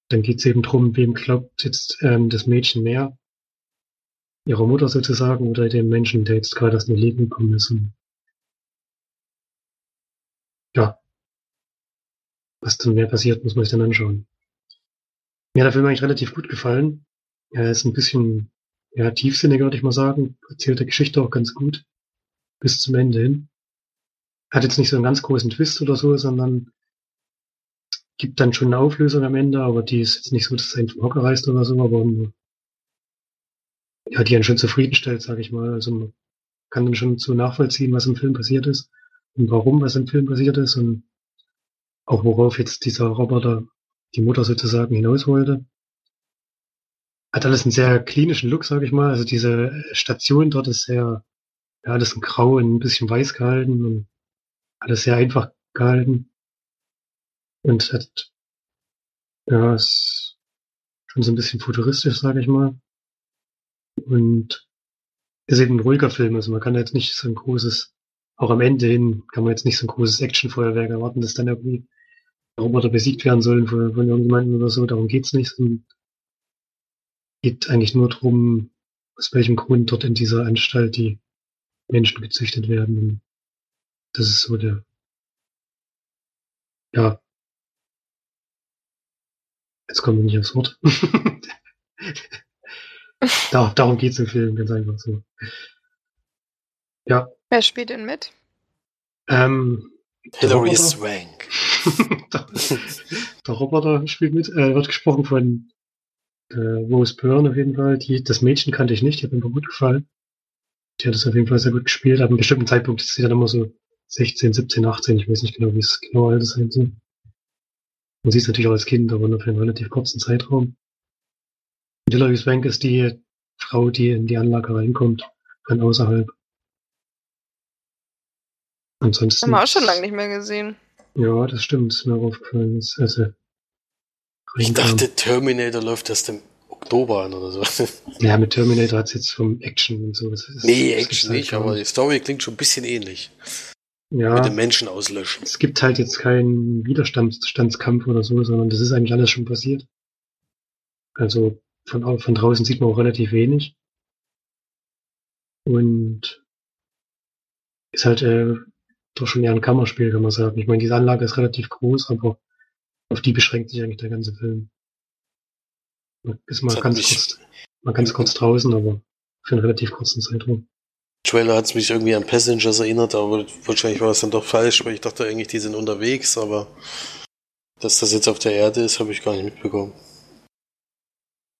Dann geht es eben drum, wem glaubt jetzt ähm, das Mädchen mehr? Ihrer Mutter sozusagen oder dem Menschen, der jetzt gerade aus dem Leben gekommen ist. Ja, was dann mehr passiert, muss man sich dann anschauen. Mir hat der Film eigentlich relativ gut gefallen. Er ist ein bisschen ja, tiefsinniger, würde ich mal sagen. Erzählt der Geschichte auch ganz gut. Bis zum Ende hin. Hat jetzt nicht so einen ganz großen Twist oder so, sondern gibt dann schon eine Auflösung am Ende, aber die ist jetzt nicht so, dass einen vom Hocker reißt oder so, aber ja, die einen schon zufriedenstellt, sage ich mal. Also man kann dann schon so nachvollziehen, was im Film passiert ist. und warum was im Film passiert ist und auch worauf jetzt dieser Roboter die Mutter sozusagen hinaus wollte. Hat alles einen sehr klinischen Look, sage ich mal. Also diese Station dort ist sehr, ja, alles in Grau und ein bisschen weiß gehalten und alles sehr einfach gehalten. Und hat, ja, ist schon so ein bisschen futuristisch, sage ich mal. Und ist eben ein ruhiger Film, also man kann jetzt nicht so ein großes, auch am Ende hin kann man jetzt nicht so ein großes Actionfeuerwerk erwarten, dass dann irgendwie Roboter besiegt werden sollen von, von irgendjemandem oder so, darum geht's nicht. Es geht eigentlich nur darum, aus welchem Grund dort in dieser Anstalt die Menschen gezüchtet werden. Und das ist so der, ja, jetzt kommen wir nicht aufs Wort. Dar darum geht's im Film, ganz einfach so. Ja. Wer spielt denn mit? Ähm, Hilary Swank. der, der Roboter spielt mit, äh, wird gesprochen von äh, Rose Byrne auf jeden Fall. Die, das Mädchen kannte ich nicht, die hat mir gut gefallen. Die hat es auf jeden Fall sehr gut gespielt. Ab einem bestimmten Zeitpunkt ist sie dann immer so 16, 17, 18, ich weiß nicht genau, wie es genau alt sein soll. Man sieht es natürlich auch als Kind, aber nur für einen relativ kurzen Zeitraum. Hilary Swank ist die Frau, die in die Anlage reinkommt, von außerhalb. Ansonsten. Haben wir auch schon lange nicht mehr gesehen. Ja, das stimmt, ist mir aufgefallen. Ist, also, ich dachte, Terminator läuft erst im Oktober an oder so. Ja, mit Terminator hat es jetzt vom Action und so. Das ist, nee, Action halt nicht, aber die Story klingt schon ein bisschen ähnlich. Ja. Mit den Menschen auslöschen. Es gibt halt jetzt keinen Widerstandskampf oder so, sondern das ist eigentlich alles schon passiert. Also von, von draußen sieht man auch relativ wenig. Und ist halt äh, doch schon eher ein Kammerspiel, kann man sagen. Ich meine, diese Anlage ist relativ groß, aber auf die beschränkt sich eigentlich der ganze Film. Man ist mal ganz kurz, mal ganz kurz draußen, aber für einen relativ kurzen Zeitraum. Trailer hat es mich irgendwie an Passengers erinnert, aber wahrscheinlich war es dann doch falsch, weil ich dachte eigentlich, die sind unterwegs, aber dass das jetzt auf der Erde ist, habe ich gar nicht mitbekommen.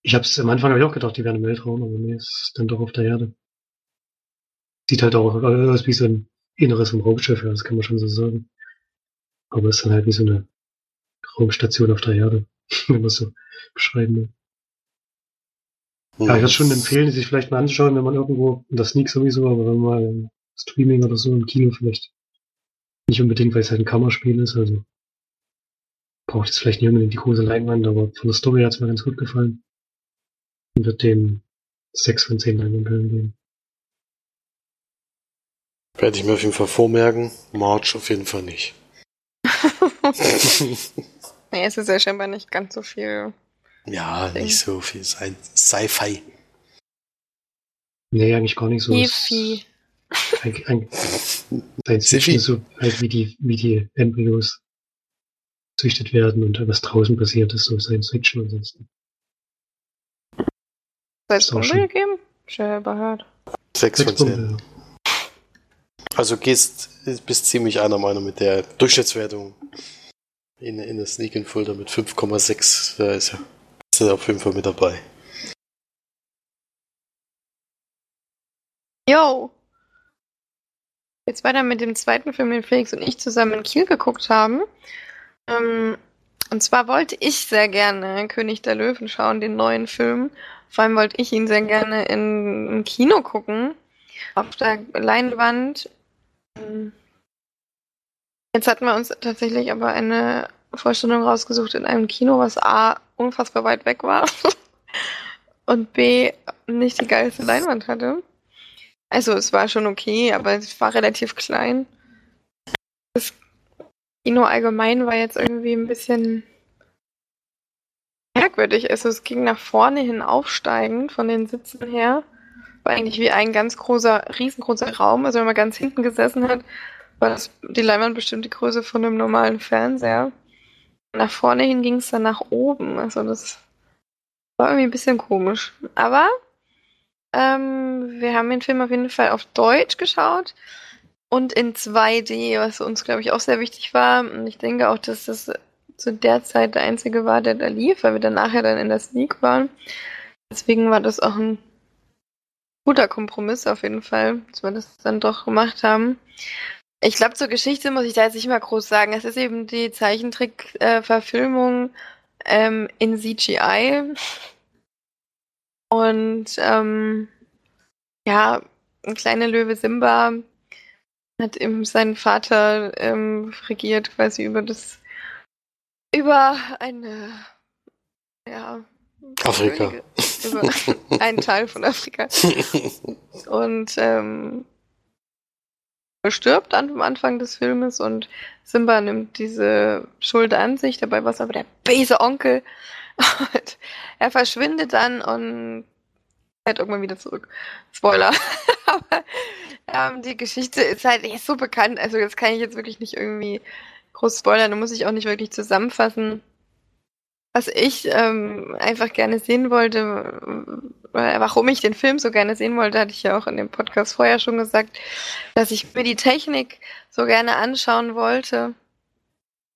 Ich habe es am Anfang hab ich auch gedacht, die wären im Weltraum, aber nee, es ist dann doch auf der Erde. Sieht halt auch aus wie so ein Inneres vom Raumschiff, ja, das kann man schon so sagen. Aber es ist dann halt wie so eine Raumstation auf der Erde, wenn man so beschreiben will. Ja, ich würde schon empfehlen, sich vielleicht mal anzuschauen, wenn man irgendwo, das Sneak sowieso, aber wenn man mal im Streaming oder so im Kino vielleicht nicht unbedingt, weil es halt ein Kammerspiel ist, also braucht es vielleicht nicht unbedingt die große Leinwand, aber von der Story hat es mir ganz gut gefallen. Und wird dem 6 von 10 Leinwandperlen geben. Werde ich mir auf jeden Fall vormerken. March auf jeden Fall nicht. nee, es ist ja scheinbar nicht ganz so viel. Ja, Ding. nicht so viel Sci-Fi. Nee, eigentlich gar nicht so. Sci-Fi. Science Fiction so halt wie die, wie die Embryos züchtet werden und was draußen passiert ist, so Science Fiction ansonsten. Es Punkte gegeben? Schon überhört. 6 von 10. Also gehst, bist ziemlich einer Meinung mit der Durchschnittswertung in, in der Sneak in Folder mit 5,6. Da ist ja ist auf jeden Fall mit dabei. Yo! Jetzt weiter mit dem zweiten Film, den Felix und ich zusammen in Kiel geguckt haben. Ähm, und zwar wollte ich sehr gerne König der Löwen schauen, den neuen Film. Vor allem wollte ich ihn sehr gerne in, im Kino gucken. Auf der Leinwand. Ähm, jetzt hatten wir uns tatsächlich aber eine Vorstellung rausgesucht in einem Kino, was A unfassbar weit weg war und B nicht die geilste Leinwand hatte. Also es war schon okay, aber es war relativ klein. Das Kino allgemein war jetzt irgendwie ein bisschen merkwürdig. Also es ging nach vorne hin aufsteigend von den Sitzen her. War eigentlich wie ein ganz großer, riesengroßer Raum. Also wenn man ganz hinten gesessen hat, war das die Leinwand bestimmt die Größe von einem normalen Fernseher. Nach vorne hin ging es dann nach oben. Also das war irgendwie ein bisschen komisch. Aber ähm, wir haben den Film auf jeden Fall auf Deutsch geschaut und in 2D, was uns, glaube ich, auch sehr wichtig war. Und ich denke auch, dass das zu der Zeit der einzige war, der da lief, weil wir dann nachher dann in der Sneak waren. Deswegen war das auch ein guter Kompromiss auf jeden Fall, dass wir das dann doch gemacht haben. Ich glaube, zur Geschichte muss ich da jetzt nicht mal groß sagen. Es ist eben die Zeichentrick-Verfilmung ähm, in CGI. Und ähm, ja, ein kleiner Löwe Simba hat eben seinen Vater ähm, regiert, quasi über das über eine ja Afrika. Könige, über einen Teil von Afrika. Und ähm, stirbt am Anfang des Filmes und Simba nimmt diese Schuld an sich. Dabei war es aber der böse Onkel. Und er verschwindet dann und fährt irgendwann wieder zurück. Spoiler. aber ähm, die Geschichte ist halt ist so bekannt. Also jetzt kann ich jetzt wirklich nicht irgendwie groß spoilern. Da muss ich auch nicht wirklich zusammenfassen. Was ich ähm, einfach gerne sehen wollte, warum ich den Film so gerne sehen wollte, hatte ich ja auch in dem Podcast vorher schon gesagt, dass ich mir die Technik so gerne anschauen wollte.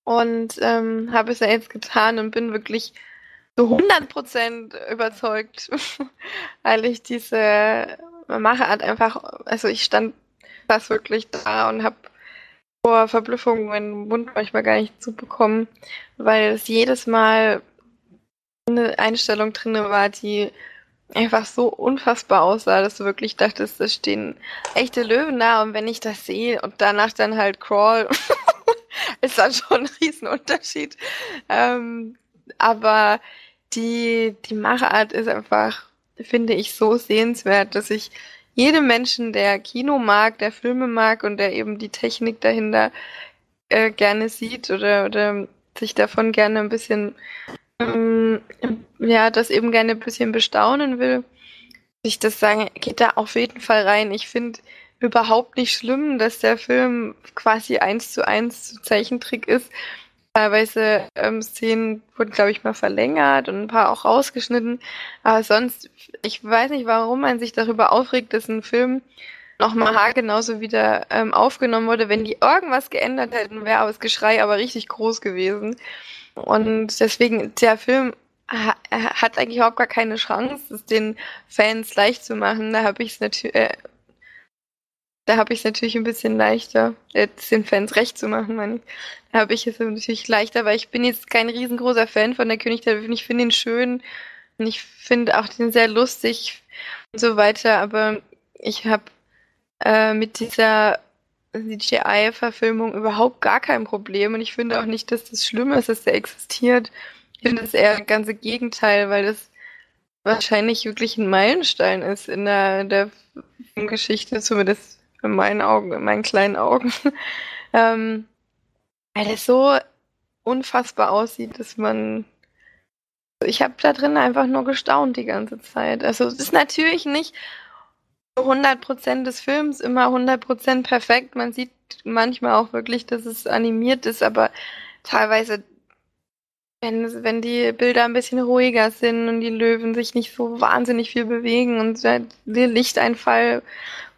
Und ähm, habe es ja jetzt getan und bin wirklich so 100% überzeugt, weil ich diese Machart einfach, also ich stand fast wirklich da und habe vor Verblüffung meinen Mund manchmal gar nicht zu bekommen, weil es jedes Mal eine Einstellung drin war, die einfach so unfassbar aussah, dass du wirklich dachtest, es stehen echte Löwen da und wenn ich das sehe und danach dann halt Crawl, ist dann schon ein Riesenunterschied. Ähm, aber die, die Machart ist einfach, finde ich, so sehenswert, dass ich jedem Menschen, der Kino mag, der Filme mag und der eben die Technik dahinter äh, gerne sieht oder, oder sich davon gerne ein bisschen, ähm, ja, das eben gerne ein bisschen bestaunen will, ich das sagen, geht da auf jeden Fall rein. Ich finde überhaupt nicht schlimm, dass der Film quasi eins zu eins Zeichentrick ist. Teilweise ähm, Szenen wurden, glaube ich, mal verlängert und ein paar auch rausgeschnitten. Aber sonst, ich weiß nicht, warum man sich darüber aufregt, dass ein Film nochmal haargenauso wieder ähm, aufgenommen wurde. Wenn die irgendwas geändert hätten, wäre das Geschrei aber richtig groß gewesen. Und deswegen, der Film ha hat eigentlich überhaupt gar keine Chance, es den Fans leicht zu machen. Da habe ich es natürlich, äh, da habe ich es natürlich ein bisschen leichter, jetzt den Fans recht zu machen, meine ich. Da habe ich es natürlich leichter, weil ich bin jetzt kein riesengroßer Fan von der König der Löwen. Ich finde ihn schön und ich finde auch den sehr lustig und so weiter, aber ich habe äh, mit dieser CGI-Verfilmung überhaupt gar kein Problem und ich finde auch nicht, dass das schlimm ist, dass der existiert. Ich finde es eher das ganze Gegenteil, weil das wahrscheinlich wirklich ein Meilenstein ist in der, der Geschichte, zumindest in meinen Augen, in meinen kleinen Augen. ähm, weil es so unfassbar aussieht, dass man. Ich habe da drin einfach nur gestaunt die ganze Zeit. Also es ist natürlich nicht 100% des Films immer 100% perfekt. Man sieht manchmal auch wirklich, dass es animiert ist, aber teilweise, wenn, wenn die Bilder ein bisschen ruhiger sind und die Löwen sich nicht so wahnsinnig viel bewegen und der Lichteinfall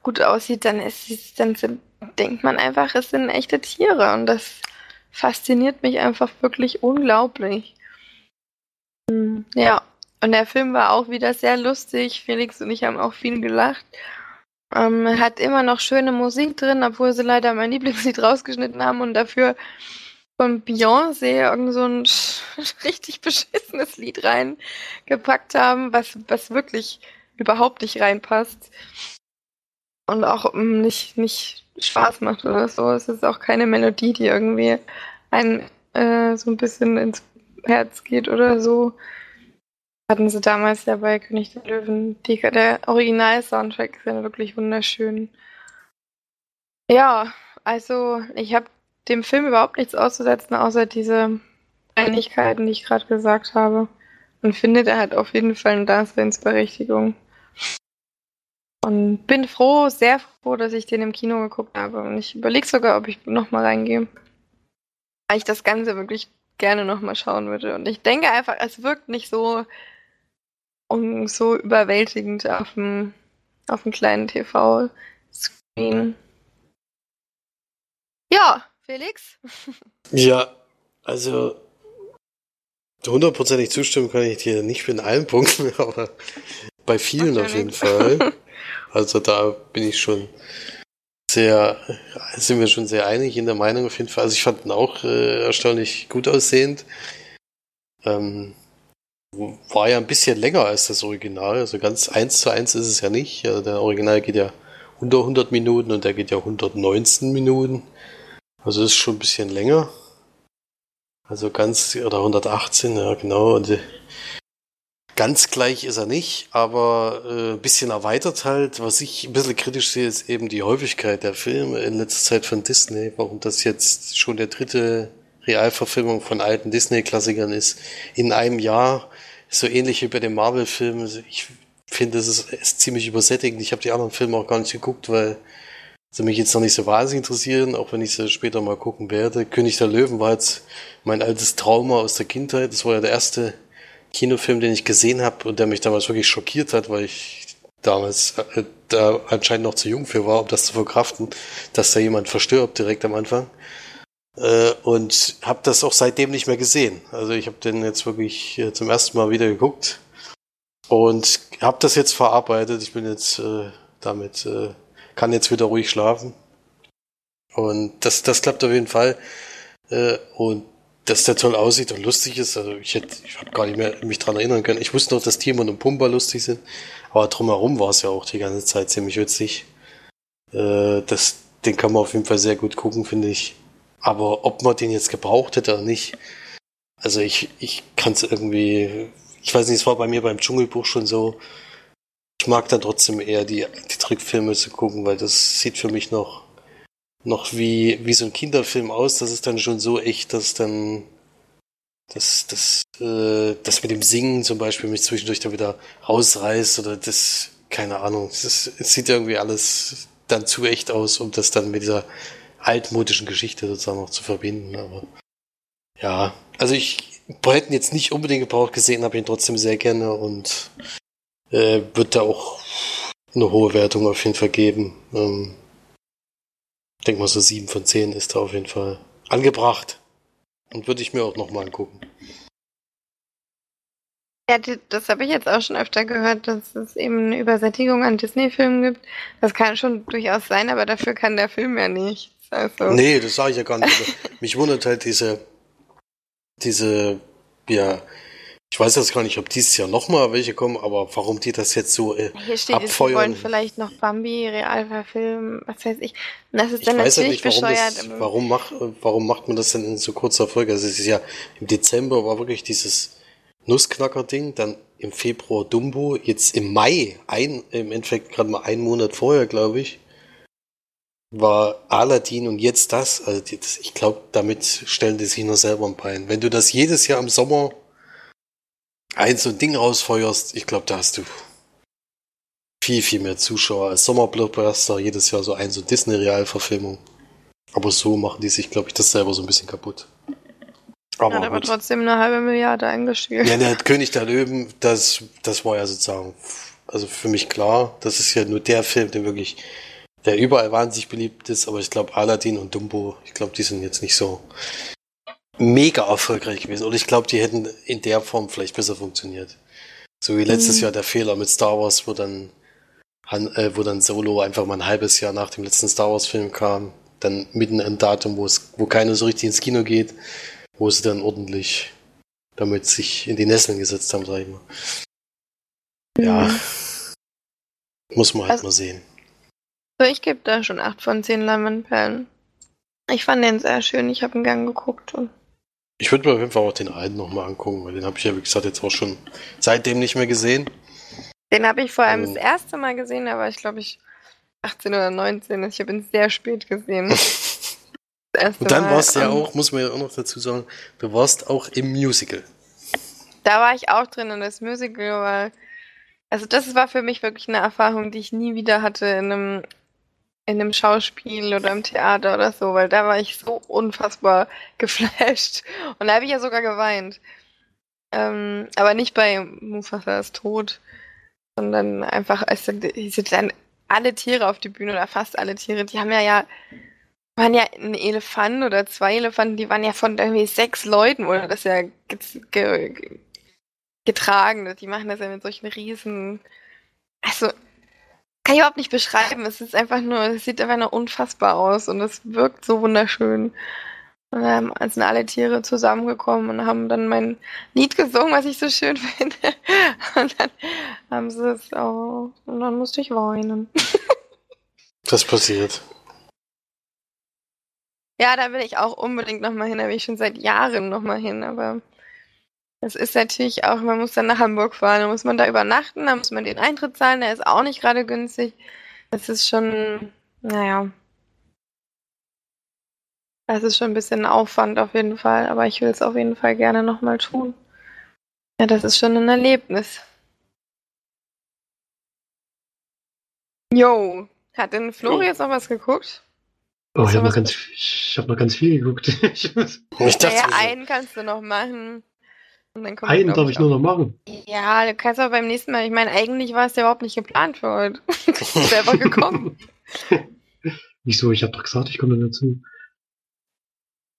gut aussieht, dann ist dann sind, denkt man einfach, es sind echte Tiere und das fasziniert mich einfach wirklich unglaublich. Ja, und der Film war auch wieder sehr lustig. Felix und ich haben auch viel gelacht. Ähm, hat immer noch schöne Musik drin, obwohl sie leider mein Lieblingslied rausgeschnitten haben und dafür von Beyoncé irgend so ein richtig beschissenes Lied reingepackt haben, was, was wirklich überhaupt nicht reinpasst und auch mm, nicht, nicht Spaß macht oder so. Es ist auch keine Melodie, die irgendwie ein äh, so ein bisschen ins Herz geht oder so. Hatten sie damals ja bei König der Löwen. Die, der Original-Soundtrack ist ja wirklich wunderschön. Ja, also ich habe dem Film überhaupt nichts auszusetzen, außer diese Einigkeiten, die ich gerade gesagt habe. Und finde, der hat auf jeden Fall eine Daseinsberechtigung. Und bin froh, sehr froh, dass ich den im Kino geguckt habe. Und ich überlege sogar, ob ich nochmal reingehe. Weil ich das Ganze wirklich gerne nochmal schauen würde. Und ich denke einfach, es wirkt nicht so, um, so überwältigend auf dem, auf dem kleinen TV-Screen. Ja, Felix? Ja, also hundertprozentig zustimmen kann ich dir nicht in allen Punkten, aber bei vielen auf jeden Fall. Also da bin ich schon sehr, sind wir schon sehr einig in der Meinung auf jeden Fall. Also ich fand ihn auch äh, erstaunlich gut aussehend. Ähm, war ja ein bisschen länger als das Original, also ganz eins zu eins ist es ja nicht. Also der Original geht ja unter 100 Minuten und der geht ja 119 Minuten. Also ist schon ein bisschen länger. Also ganz, oder 118, ja genau. Und äh, ganz gleich ist er nicht, aber äh, bisschen erweitert halt. Was ich ein bisschen kritisch sehe, ist eben die Häufigkeit der Filme in letzter Zeit von Disney. Warum das jetzt schon der dritte Realverfilmung von alten Disney-Klassikern ist in einem Jahr. So ähnlich wie bei den Marvel-Filmen. Ich finde, es ist, ist, ziemlich übersättigend. Ich habe die anderen Filme auch gar nicht geguckt, weil sie mich jetzt noch nicht so wahnsinnig interessieren, auch wenn ich sie später mal gucken werde. König der Löwen war jetzt mein altes Trauma aus der Kindheit. Das war ja der erste Kinofilm, den ich gesehen habe und der mich damals wirklich schockiert hat, weil ich damals äh, da anscheinend noch zu jung für war, um das zu verkraften, dass da jemand verstirbt direkt am Anfang. Äh, und habe das auch seitdem nicht mehr gesehen. Also ich habe den jetzt wirklich äh, zum ersten Mal wieder geguckt und habe das jetzt verarbeitet. Ich bin jetzt äh, damit, äh, kann jetzt wieder ruhig schlafen. Und das, das klappt auf jeden Fall. Äh, und dass der toll aussieht und lustig ist. Also ich hätte, ich habe gar nicht mehr mich dran erinnern können. Ich wusste noch, dass Timon und Pumba lustig sind, aber drumherum war es ja auch die ganze Zeit ziemlich witzig. Äh, das, den kann man auf jeden Fall sehr gut gucken, finde ich. Aber ob man den jetzt gebraucht hätte oder nicht, also ich, ich kann es irgendwie, ich weiß nicht, es war bei mir beim Dschungelbuch schon so. Ich mag dann trotzdem eher die, die Trickfilme zu gucken, weil das sieht für mich noch noch wie, wie so ein Kinderfilm aus. Das ist dann schon so echt, dass dann das, das, äh, das mit dem Singen zum Beispiel mich zwischendurch da wieder rausreißt oder das, keine Ahnung. Es sieht irgendwie alles dann zu echt aus, um das dann mit dieser altmodischen Geschichte sozusagen noch zu verbinden. Aber ja, also ich hätte jetzt nicht unbedingt gebraucht gesehen, habe ihn trotzdem sehr gerne und äh, wird da auch eine hohe Wertung auf jeden Fall geben. Ähm, denke mal, so sieben von zehn ist da auf jeden Fall angebracht. Und würde ich mir auch nochmal angucken. Ja, das habe ich jetzt auch schon öfter gehört, dass es eben eine Übersättigung an Disney-Filmen gibt. Das kann schon durchaus sein, aber dafür kann der Film ja nichts. Also. Nee, das sage ich ja gar nicht. Also, mich wundert halt diese, diese, ja, ich weiß jetzt gar nicht, ob dieses Jahr nochmal welche kommen, aber warum die das jetzt so äh, Hier steht, abfeuern. wollen vielleicht noch Bambi real verfilmen, was weiß ich. Und das ist dann ich natürlich weiß ja nicht, warum bescheuert. Das, warum, macht, warum macht man das denn in so kurzer Folge? Also es ist ja, im Dezember war wirklich dieses Nussknacker-Ding, dann im Februar Dumbo, jetzt im Mai, ein, im Endeffekt gerade mal einen Monat vorher, glaube ich, war Aladdin und jetzt das. Also das, ich glaube, damit stellen die sich nur selber ein Bein. Wenn du das jedes Jahr im Sommer ein so ein Ding rausfeuerst, ich glaube, da hast du viel, viel mehr Zuschauer als Sommerblockbuster, jedes Jahr so ein so Disney-Realverfilmung. Aber so machen die sich, glaube ich, das selber so ein bisschen kaputt. Aber hat aber trotzdem eine halbe Milliarde eingespielt. Ja, der König der Löwen, das, das war ja sozusagen, also für mich klar, das ist ja nur der Film, der wirklich, der überall wahnsinnig beliebt ist, aber ich glaube Aladdin und Dumbo, ich glaube, die sind jetzt nicht so mega erfolgreich gewesen. Und ich glaube, die hätten in der Form vielleicht besser funktioniert. So wie letztes mhm. Jahr der Fehler mit Star Wars, wo dann, äh, wo dann Solo einfach mal ein halbes Jahr nach dem letzten Star Wars Film kam, dann mitten ein Datum, wo es, wo keiner so richtig ins Kino geht, wo sie dann ordentlich damit sich in die Nesseln gesetzt haben, sag ich mal. Mhm. Ja. Muss man halt also, mal sehen. So, ich gebe da schon 8 von 10 Lemon Ich fand den sehr schön, ich habe ihn gern geguckt und ich würde mir auf jeden Fall auch den alten nochmal angucken, weil den habe ich ja, wie gesagt, jetzt auch schon seitdem nicht mehr gesehen. Den habe ich vor allem um, das erste Mal gesehen, da war ich, glaube ich, 18 oder 19. Ich habe ihn sehr spät gesehen. Und dann warst du ja auch, muss man ja auch noch dazu sagen, du warst auch im Musical. Da war ich auch drin und das Musical war. Also, das war für mich wirklich eine Erfahrung, die ich nie wieder hatte in einem in einem Schauspiel oder im Theater oder so, weil da war ich so unfassbar geflasht. Und da habe ich ja sogar geweint. Ähm, aber nicht bei Mufasas Tod, sondern einfach, als dann alle Tiere auf die Bühne oder fast alle Tiere, die haben ja ja waren ja ein Elefant oder zwei Elefanten, die waren ja von irgendwie sechs Leuten oder das ja getragen. Die machen das ja mit solchen riesen, also kann ich überhaupt nicht beschreiben. Es ist einfach nur, es sieht einfach nur unfassbar aus und es wirkt so wunderschön. Und dann sind alle Tiere zusammengekommen und haben dann mein Lied gesungen, was ich so schön finde. Und dann haben sie es auch. Und dann musste ich weinen. Das passiert. Ja, da will ich auch unbedingt nochmal hin. Da will ich schon seit Jahren nochmal hin. Aber es ist natürlich auch, man muss dann nach Hamburg fahren. Dann muss man da übernachten, dann muss man den Eintritt zahlen. Der ist auch nicht gerade günstig. Das ist schon, naja. Das ist schon ein bisschen Aufwand auf jeden Fall. Aber ich will es auf jeden Fall gerne nochmal tun. Ja, das ist schon ein Erlebnis. Jo, hat denn Flori jetzt noch was geguckt? Oh, ich habe noch, ganz, ich hab noch ganz viel geguckt. Ich dachte, sind- einen kannst du noch machen. Und dann kommt, einen darf ich nur noch machen. Ja, du kannst aber beim nächsten Mal. Ich meine, eigentlich war es ja überhaupt nicht geplant für heute. Du bist selber gekommen. Wieso? Ich habe doch gesagt, ich komme dann dazu.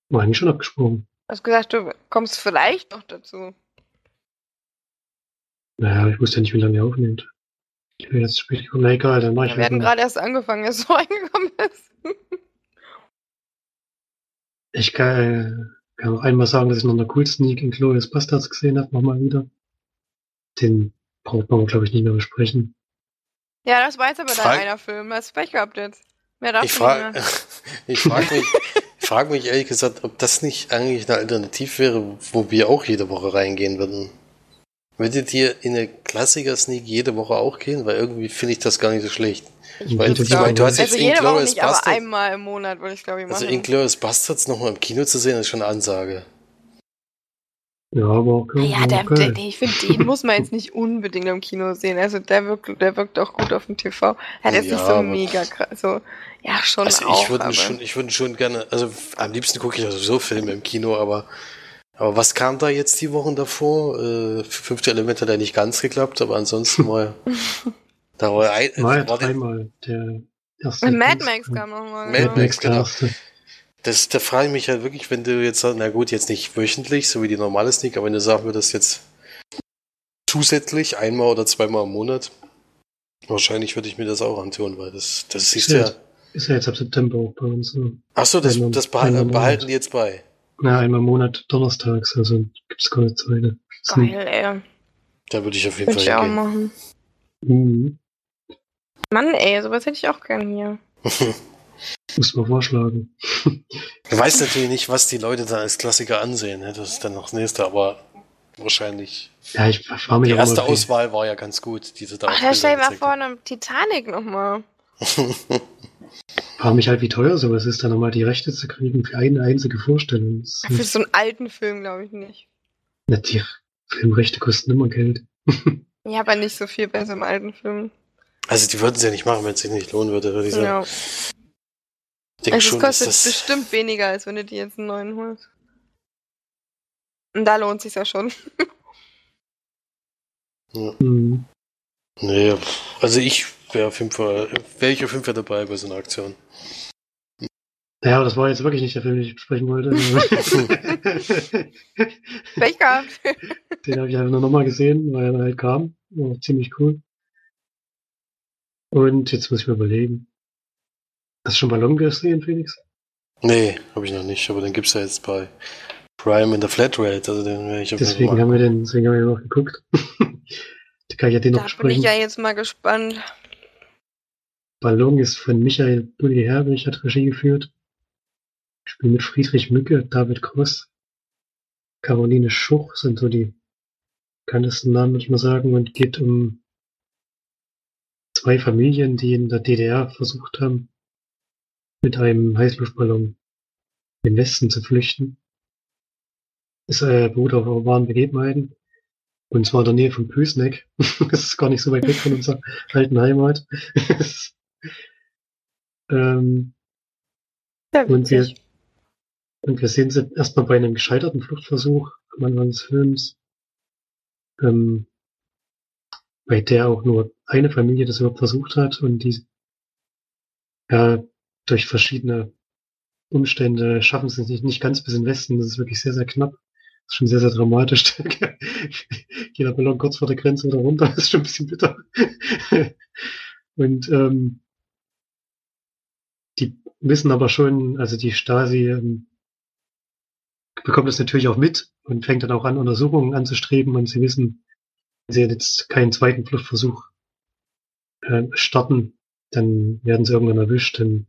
War eigentlich schon abgesprochen. Du hast gesagt, du kommst vielleicht noch dazu. Naja, ich wusste ja nicht, wie lange er aufnimmt. Ich will jetzt spät kommen. Na egal, dann mach ich Wir hatten halt gerade erst angefangen, als du reingekommen bist. Ich kann, äh, kann auch einmal sagen, dass ich noch eine cool Sneak in Glorious Bastards gesehen habe, nochmal wieder. Den braucht man, glaube ich, nicht mehr besprechen. Ja, das war jetzt aber Frag- dein einer Film. Hast Pech gehabt jetzt. Mehr darfst Ich frage frag mich, ich frag mich ehrlich gesagt, ob das nicht eigentlich eine Alternative wäre, wo wir auch jede Woche reingehen würden. Würdet ihr in eine Klassiker-Sneak jede Woche auch gehen? Weil irgendwie finde ich das gar nicht so schlecht. Ich Weil, ich meine, du hast jetzt Also jede Woche nicht, aber Bastards, einmal im Monat würde ich glaube ich machen. also Inglourious Bastards nochmal im Kino zu sehen, ist schon eine Ansage. Ja, aber auch, ja, auch der, geil. der, ich finde, den muss man jetzt nicht unbedingt im Kino sehen. Also der wirkt, der wirkt auch gut auf dem TV. Er ist Ja, nicht so aber- mega krass. So, ja, schon Also auch. ich würde aber- schon, ich würde schon gerne, also am liebsten gucke ich ja sowieso Filme im Kino, aber aber was kam da jetzt die Wochen davor? Äh, fünfte Element hat ja nicht ganz geklappt, aber ansonsten war da war ein, Mal war der, dreimal. Der erste. Und Mad Max kam nochmal. Mad Mad Max, der genau. erste. das, da frage ich mich halt wirklich, wenn du jetzt sagst, na gut, jetzt nicht wöchentlich, so wie die normale Sneak, aber wenn du sagen würdest jetzt zusätzlich einmal oder zweimal im Monat, wahrscheinlich würde ich mir das auch antun, weil das, das ist ja. Ist ja jetzt ab September auch bei uns so. Ach so, das, das behalten, behalten die jetzt bei. Na, einmal im Monat donnerstags, also gibt's keine zweite. Geil, ey. Da würde ich auf jeden Würde Fall ich auch machen. Mhm. Mann, ey, sowas hätte ich auch gern hier. Muss man vorschlagen. Ich weiß natürlich nicht, was die Leute dann als Klassiker ansehen. Ne? Das ist dann noch das nächste, aber wahrscheinlich. Ja, ich mich Die auch erste Auswahl war ja ganz gut, diese da. Ach, da stell dir mal vor, Titanic nochmal. frage mich halt, wie teuer sowas ist, da nochmal die Rechte zu kriegen für eine einzige Vorstellung. Für so einen alten Film glaube ich nicht. na, die Filmrechte kosten immer Geld. Ja, aber nicht so viel bei so einem alten Film. Also die würden es ja nicht machen, wenn es sich nicht lohnen würde, würde ich sagen. Ja. Ich denke Also schon, es kostet das. bestimmt weniger, als wenn du dir jetzt einen neuen holst. Und da lohnt sich ja schon. Ja. Mhm. Nee, also ich wäre auf jeden Fall, wäre ich auf jeden Fall dabei bei so einer Aktion. Ja, aber das war jetzt wirklich nicht der Film, den ich besprechen wollte. Pech gehabt. den habe ich einfach nur nochmal gesehen, weil er halt kam. War ziemlich cool. Und jetzt muss ich mir überlegen. Hast du schon Ballon gesehen, Felix? Nee, habe ich noch nicht, aber den gibt's ja jetzt bei Prime in der Flatrate, also den werde ich auf jeden Fall Deswegen haben wir den, deswegen haben wir noch geguckt. da kann ich ja den noch Da bin ich besprechen. ja jetzt mal gespannt. Ballon ist von Michael Bulli Herbig, hat Regie geführt. Spiel mit Friedrich Mücke, David Cross, Caroline Schuch sind so die bekanntesten Namen, würde ich mal sagen, und geht um zwei Familien, die in der DDR versucht haben, mit einem Heißluftballon in den Westen zu flüchten. Es äh, beruht auf wahren Begebenheiten. Und zwar in der Nähe von Pösneck. das ist gar nicht so weit weg von unserer alten Heimat. ähm, Und wir, und wir sehen sie erstmal bei einem gescheiterten Fluchtversuch am Anfang des Films, ähm, bei der auch nur eine Familie das überhaupt versucht hat und die ja, durch verschiedene Umstände schaffen sie es nicht, nicht ganz bis in den Westen. Das ist wirklich sehr, sehr knapp. Das ist schon sehr, sehr dramatisch. Jeder Ballon kurz vor der Grenze wieder runter. Das ist schon ein bisschen bitter. Und ähm, wissen aber schon, also die Stasi ähm, bekommt das natürlich auch mit und fängt dann auch an, Untersuchungen anzustreben und sie wissen, wenn sie jetzt keinen zweiten Fluchtversuch äh, starten, dann werden sie irgendwann erwischt, denn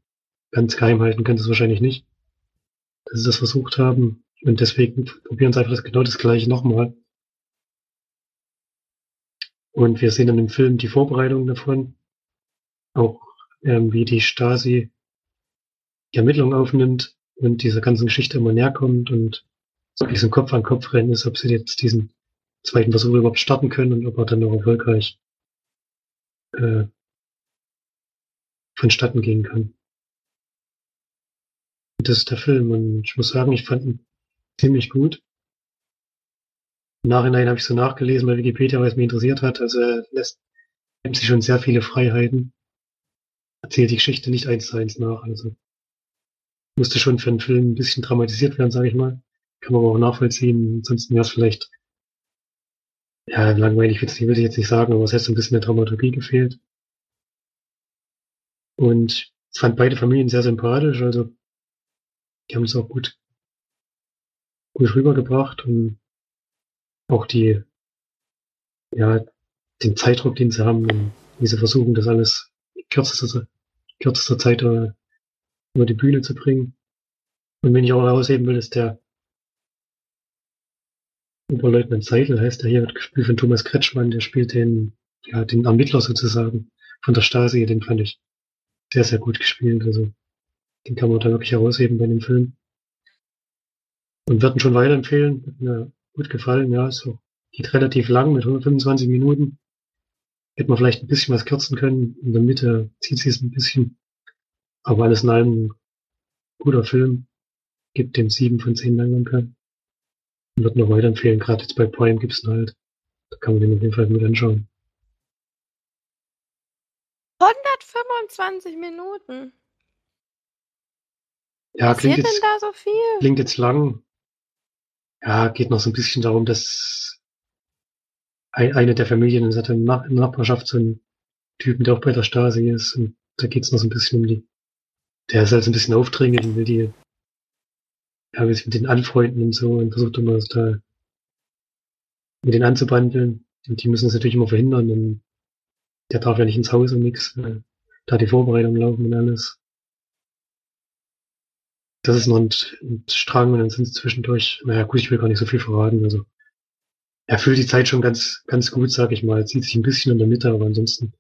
ganz geheim halten können sie es wahrscheinlich nicht, dass sie das versucht haben und deswegen probieren sie einfach das, genau das gleiche nochmal. Und wir sehen dann im Film die Vorbereitung davon, auch ähm, wie die Stasi die Ermittlungen aufnimmt und dieser ganzen Geschichte immer näher kommt und so diesem Kopf an Kopf rennen ist, ob sie jetzt diesen zweiten Versuch überhaupt starten können und ob er dann noch erfolgreich äh, vonstatten gehen kann. Und das ist der Film und ich muss sagen, ich fand ihn ziemlich gut. Im Nachhinein habe ich so nachgelesen bei Wikipedia, weil es mich interessiert hat. Also er lässt nimmt sich schon sehr viele Freiheiten. Erzählt die Geschichte nicht eins zu eins nach. Also musste schon für einen Film ein bisschen dramatisiert werden, sage ich mal. Kann man aber auch nachvollziehen. Ansonsten wäre es vielleicht ja, langweilig will ich jetzt nicht sagen, aber es hat so ein bisschen der Dramaturgie gefehlt. Und ich fand beide Familien sehr sympathisch, also die haben es auch gut, gut rübergebracht und auch die, ja, den Zeitdruck, den sie haben und wie sie versuchen, das alles in kürzester, kürzester Zeit äh, über die Bühne zu bringen. Und wenn ich auch herausheben will, ist der Oberleutnant Seidel heißt er hier, wird gespielt von Thomas Kretschmann, der spielt den, ja, den Ermittler sozusagen von der Stasi, den fand ich sehr, sehr gut gespielt. Also den kann man da wirklich herausheben bei dem Film. Und würden schon weiterempfehlen. Hat mir gut gefallen, ja. So geht relativ lang mit 125 Minuten. Hätte man vielleicht ein bisschen was kürzen können. In der Mitte zieht sie es ein bisschen. Aber alles in allem guter Film. Gibt dem sieben von zehn Leinwandperlen. Und würde noch weiterempfehlen. Gerade jetzt bei Prime gibt's ihn halt. Da kann man den auf jeden Fall mit anschauen. 125 Minuten. Ja, Was klingt denn jetzt, da so viel? klingt jetzt lang. Ja, geht noch so ein bisschen darum, dass ein, eine der Familien in der Nachbarschaft so einen Typen, der auch bei der Stasi ist. Und da geht's noch so ein bisschen um die. Der ist halt so ein bisschen aufdringend und will die, ja, sich mit den anfreunden und so und versucht immer da mit denen anzubandeln. Und die müssen es natürlich immer verhindern. Und der darf ja nicht ins Haus und nix. weil Da die Vorbereitung laufen und alles. Das ist noch ein, ein Strang und dann sind es zwischendurch, naja gut, ich will gar nicht so viel verraten. Also er füllt die Zeit schon ganz, ganz gut, sag ich mal. Zieht sich ein bisschen in der Mitte, aber ansonsten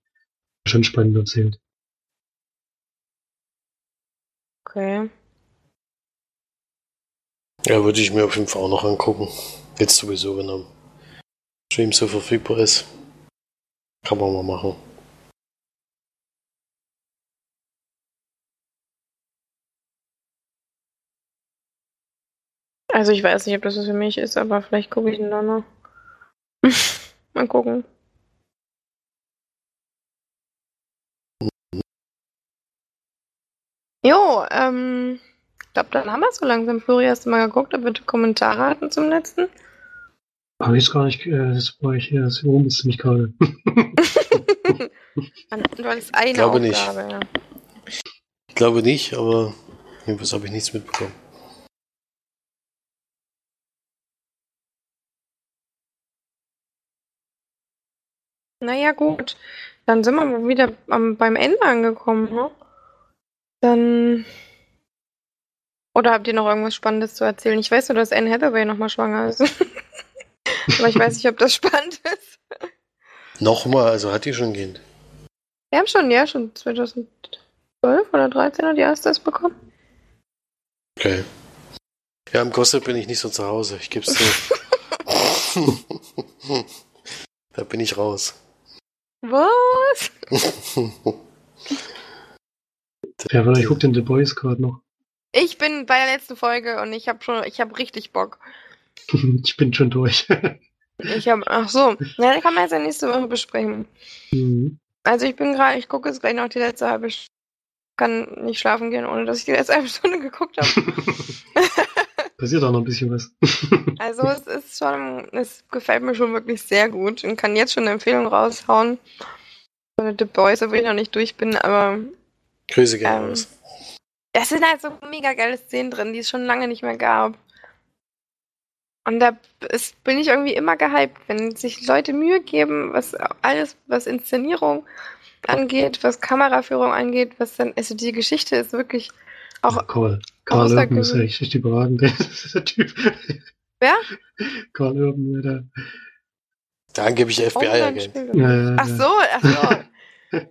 schon spannend erzählt. Okay. Ja, würde ich mir auf jeden Fall auch noch angucken. Jetzt sowieso, wenn er Stream so verfügbar ist. Kann man mal machen. Also ich weiß nicht, ob das was für mich ist, aber vielleicht gucke ich ihn dann noch. Mal gucken. Jo, ähm, ich glaube, dann haben wir so langsam. Flori, hast du mal geguckt, ob wir Kommentare hatten zum letzten? Aber jetzt gar nicht, äh, das war ich hier, das oben ist mich gerade. Du hattest eine Glaube nicht. Aufgabe, ja. Ich glaube nicht, aber jedenfalls habe ich nichts mitbekommen. Naja, gut. Dann sind wir mal wieder am, beim Ende angekommen, ne? Dann. Oder habt ihr noch irgendwas Spannendes zu erzählen? Ich weiß nur, dass Anne Hathaway nochmal schwanger ist. Aber ich weiß nicht, ob das spannend ist. Nochmal, also hat die schon ein Kind. Wir haben schon, ja, schon 2012 oder 13 hat die erste es bekommen. Okay. Ja, im Gossip bin ich nicht so zu Hause, ich gebe es zu. da bin ich raus. Was? Ja, weil ich gucke den The Boys gerade noch. Ich bin bei der letzten Folge und ich habe schon, ich habe richtig Bock. ich bin schon durch. Ich habe, ach so, na, dann kann man jetzt ja nächste Woche besprechen. Mhm. Also ich bin gerade, ich gucke jetzt gleich noch die letzte halbe Stunde. Kann nicht schlafen gehen, ohne dass ich die letzte halbe Stunde geguckt habe. Passiert auch noch ein bisschen was. also es ist schon, es gefällt mir schon wirklich sehr gut und kann jetzt schon eine Empfehlung raushauen. The Boys, obwohl ich noch nicht durch bin, aber Grüße gerne Ähm, raus. es sind halt so mega geile Szenen drin, die es schon lange nicht mehr gab. Und da ist, bin ich irgendwie immer gehypt, wenn sich Leute Mühe geben, was alles, was Inszenierung angeht, was Kameraführung angeht, was dann, also die Geschichte ist wirklich auch Ja, Carl, Carl Urban ist richtig überragend. Der Typ. Wer? Carl Urban, der. Der angebliche FBI-Agent. Online-Spiele. Ja, Ach so, ach so.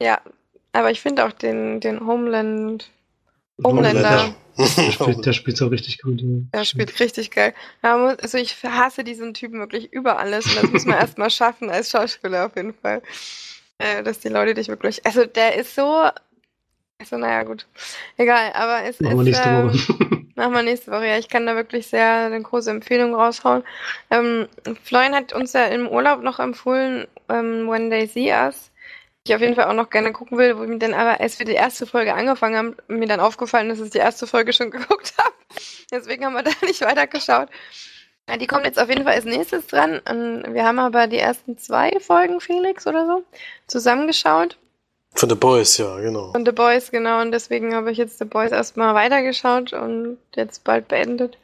ja, aber ich finde auch den, den Homeland, Homelander. Der spielt, der spielt so richtig gut. ja. der spielt richtig geil. Also ich hasse diesen Typen wirklich über alles und das muss man erstmal schaffen als Schauspieler auf jeden Fall. Äh, dass die Leute dich wirklich. Also der ist so. Also naja, gut. Egal, aber es Machen wir ist. nächste ähm, Woche. Machen wir nächste Woche. Ja, ich kann da wirklich sehr eine große Empfehlung raushauen. Ähm, Florian hat uns ja im Urlaub noch empfohlen, ähm, When They See Us. Ich auf jeden Fall auch noch gerne gucken will, wo ich mir dann aber, als wir die erste Folge angefangen haben, mir dann aufgefallen, dass ich die erste Folge schon geguckt habe. Deswegen haben wir da nicht weitergeschaut. Ja, die kommt jetzt auf jeden Fall als nächstes dran. Und wir haben aber die ersten zwei Folgen, Felix, oder so, zusammengeschaut. Von The Boys, ja, genau. Und The Boys, genau. Und deswegen habe ich jetzt The Boys erstmal weitergeschaut und jetzt bald beendet.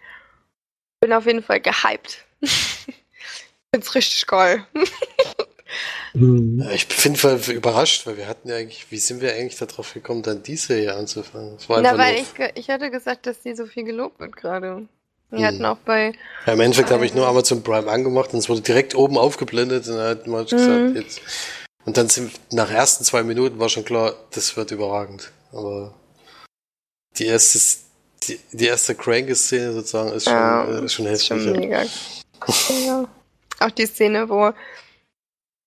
Bin auf jeden Fall gehypt. Find's richtig geil. Hm. Ja, ich bin auf jeden Fall überrascht, weil wir hatten ja eigentlich, wie sind wir eigentlich darauf gekommen, dann die Serie anzufangen? Na, weil ich, ich hatte gesagt, dass die so viel gelobt wird gerade. Wir Hm. hatten auch bei, ja, im Endeffekt habe ich nur Also- Amazon Prime angemacht und es wurde direkt oben aufgeblendet und dann hat man gesagt, Mhm. jetzt. Und dann sind, nach ersten zwei Minuten war schon klar, das wird überragend. Aber die erste, die, die erste Crank-Szene sozusagen ist schon, Ja, äh, ist schon ist heftig. schon mega. ja. Auch die Szene, wo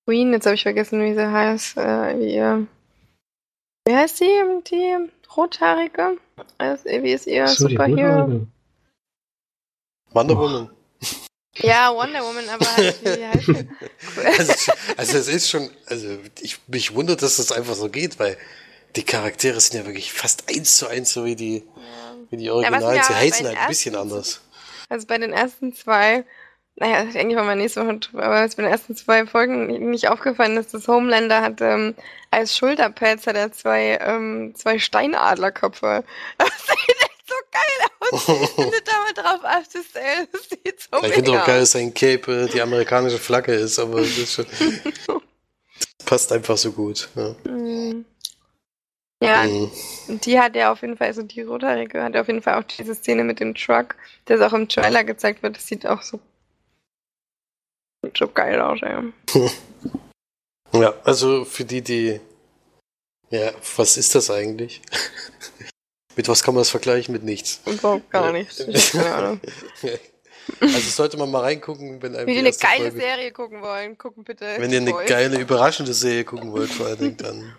Queen, jetzt habe ich vergessen, wie sie heißt, äh, wie ihr, wie heißt sie, die rothaarige? Also, Wie ist ihr So, Superhero? Wonder Oh. Woman. Ja, Wonder Woman, aber halt, wie heißt sie? Also, also es ist schon, also ich, mich wundert, dass das einfach so geht, weil die Charaktere sind ja wirklich fast eins zu eins so wie die, Ja. wie die Originalen. Sie aber heißen halt ein bisschen anders. Also bei den ersten zwei, naja, ich denke mal mal nächste Woche drüber, aber es den ersten zwei Folgen nicht aufgefallen dass Homelander hat ähm, als Schulterpads hat er zwei, ähm, zwei Steinadlerköpfe. Das sieht echt so geil aus. Wenn du da mal drauf achtest, ey, das sieht so ich finde auch geil, aus. dass sein Cape äh, die amerikanische Flagge ist, aber das, ist schon, das passt einfach so gut. Ja. Mm. Ja, Mhm. und die hat ja auf jeden Fall, also die Rothaarige hat ja auf jeden Fall auch diese Szene mit dem Truck, das auch im Trailer gezeigt wird, das sieht auch so, sieht so geil aus, ey. ja, also für die, die, ja, was ist das eigentlich? Mit was kann man das vergleichen? Mit nichts. Überhaupt gar nichts. Also sollte man mal reingucken, wenn einem Wenn ihr eine geile Folge, Serie gucken wollen, gucken bitte. wenn ihr eine Boys. geile, überraschende Serie gucken wollt, vor allen Dingen, dann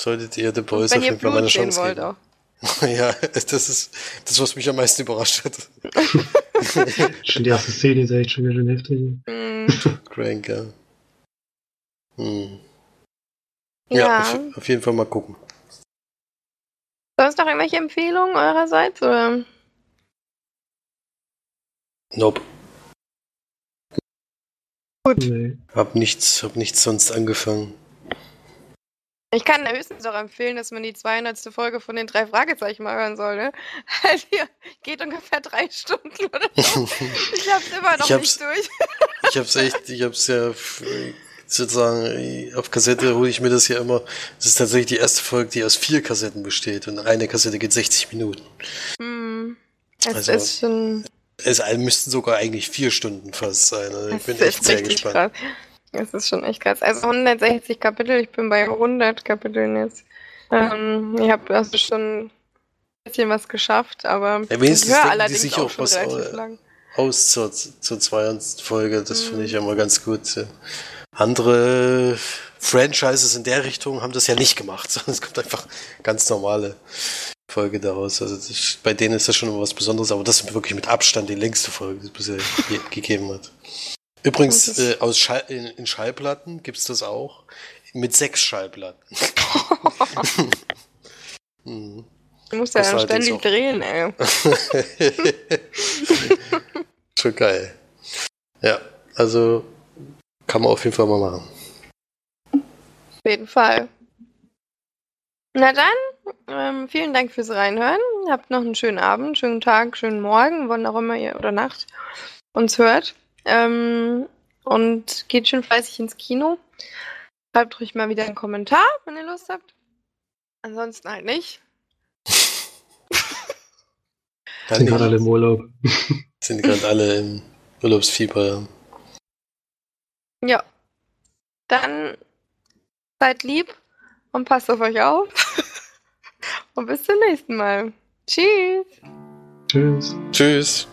solltet ihr The Boys auf jeden Fall mal eine Chance geben. auch. Ja, das ist das, was mich am meisten überrascht hat. Schon die erste Szene ist echt schon ganz schön heftig. Mm, Crank, ja. Hm. Ja, ja. Auf, auf jeden Fall mal gucken. Sonst noch irgendwelche Empfehlungen eurerseits? Oder? Nope. Nee. Hab nichts, hab nichts sonst angefangen. Ich kann höchstens auch empfehlen, dass man die 200. Folge von den drei Fragezeichen mal hören soll, ne? Die geht ungefähr drei Stunden oder so. Ich hab's immer noch hab's- nicht durch. Ich hab's echt, ich hab's ja sozusagen auf Kassette hole ich mir das ja immer. Das ist tatsächlich die erste Folge, die aus vier Kassetten besteht und eine Kassette geht 60 Minuten. Hm. Es Also- ist schon. Es müssten sogar eigentlich vier Stunden fast sein. Also ich bin echt sehr gespannt. krass. Es ist schon echt krass. Also 160 Kapitel, ich bin bei 100 Kapiteln jetzt. Ähm, ich habe also schon ein bisschen was geschafft, aber Ja, wenigstens ich höre denken die allerdings sich auch auch schon was relativ au- lang. Aus zur, zur 200. Folge, das finde Mhm. ich ja mal ganz gut. Andere Franchises in der Richtung haben das ja nicht gemacht, sondern es kommt einfach ganz normale Folge daraus. Also das, bei denen ist das schon immer was Besonderes, aber das ist wirklich mit Abstand die längste Folge, die es bisher gegeben hat. Übrigens, äh, aus Schall, in, in Schallplatten gibt's das auch. Mit sechs Schallplatten. mhm. Du musst ja allerdings ständig auch- drehen, ey. Schon geil. Ja, also Kann man auf jeden Fall mal machen. Auf jeden Fall. Na dann, ähm, vielen Dank fürs Reinhören. Habt noch einen schönen Abend, schönen Tag, schönen Morgen, wann auch immer ihr oder Nacht uns hört. Ähm, und geht schön fleißig ins Kino. Schreibt ruhig mal wieder einen Kommentar, wenn ihr Lust habt. Ansonsten halt nicht. Sind gerade alle im Urlaub. Sind gerade alle im Urlaubsfieber, ja. Ja. Dann seid lieb und passt auf euch auf. und bis zum nächsten Mal. Tschüss. Tschüss. Tschüss.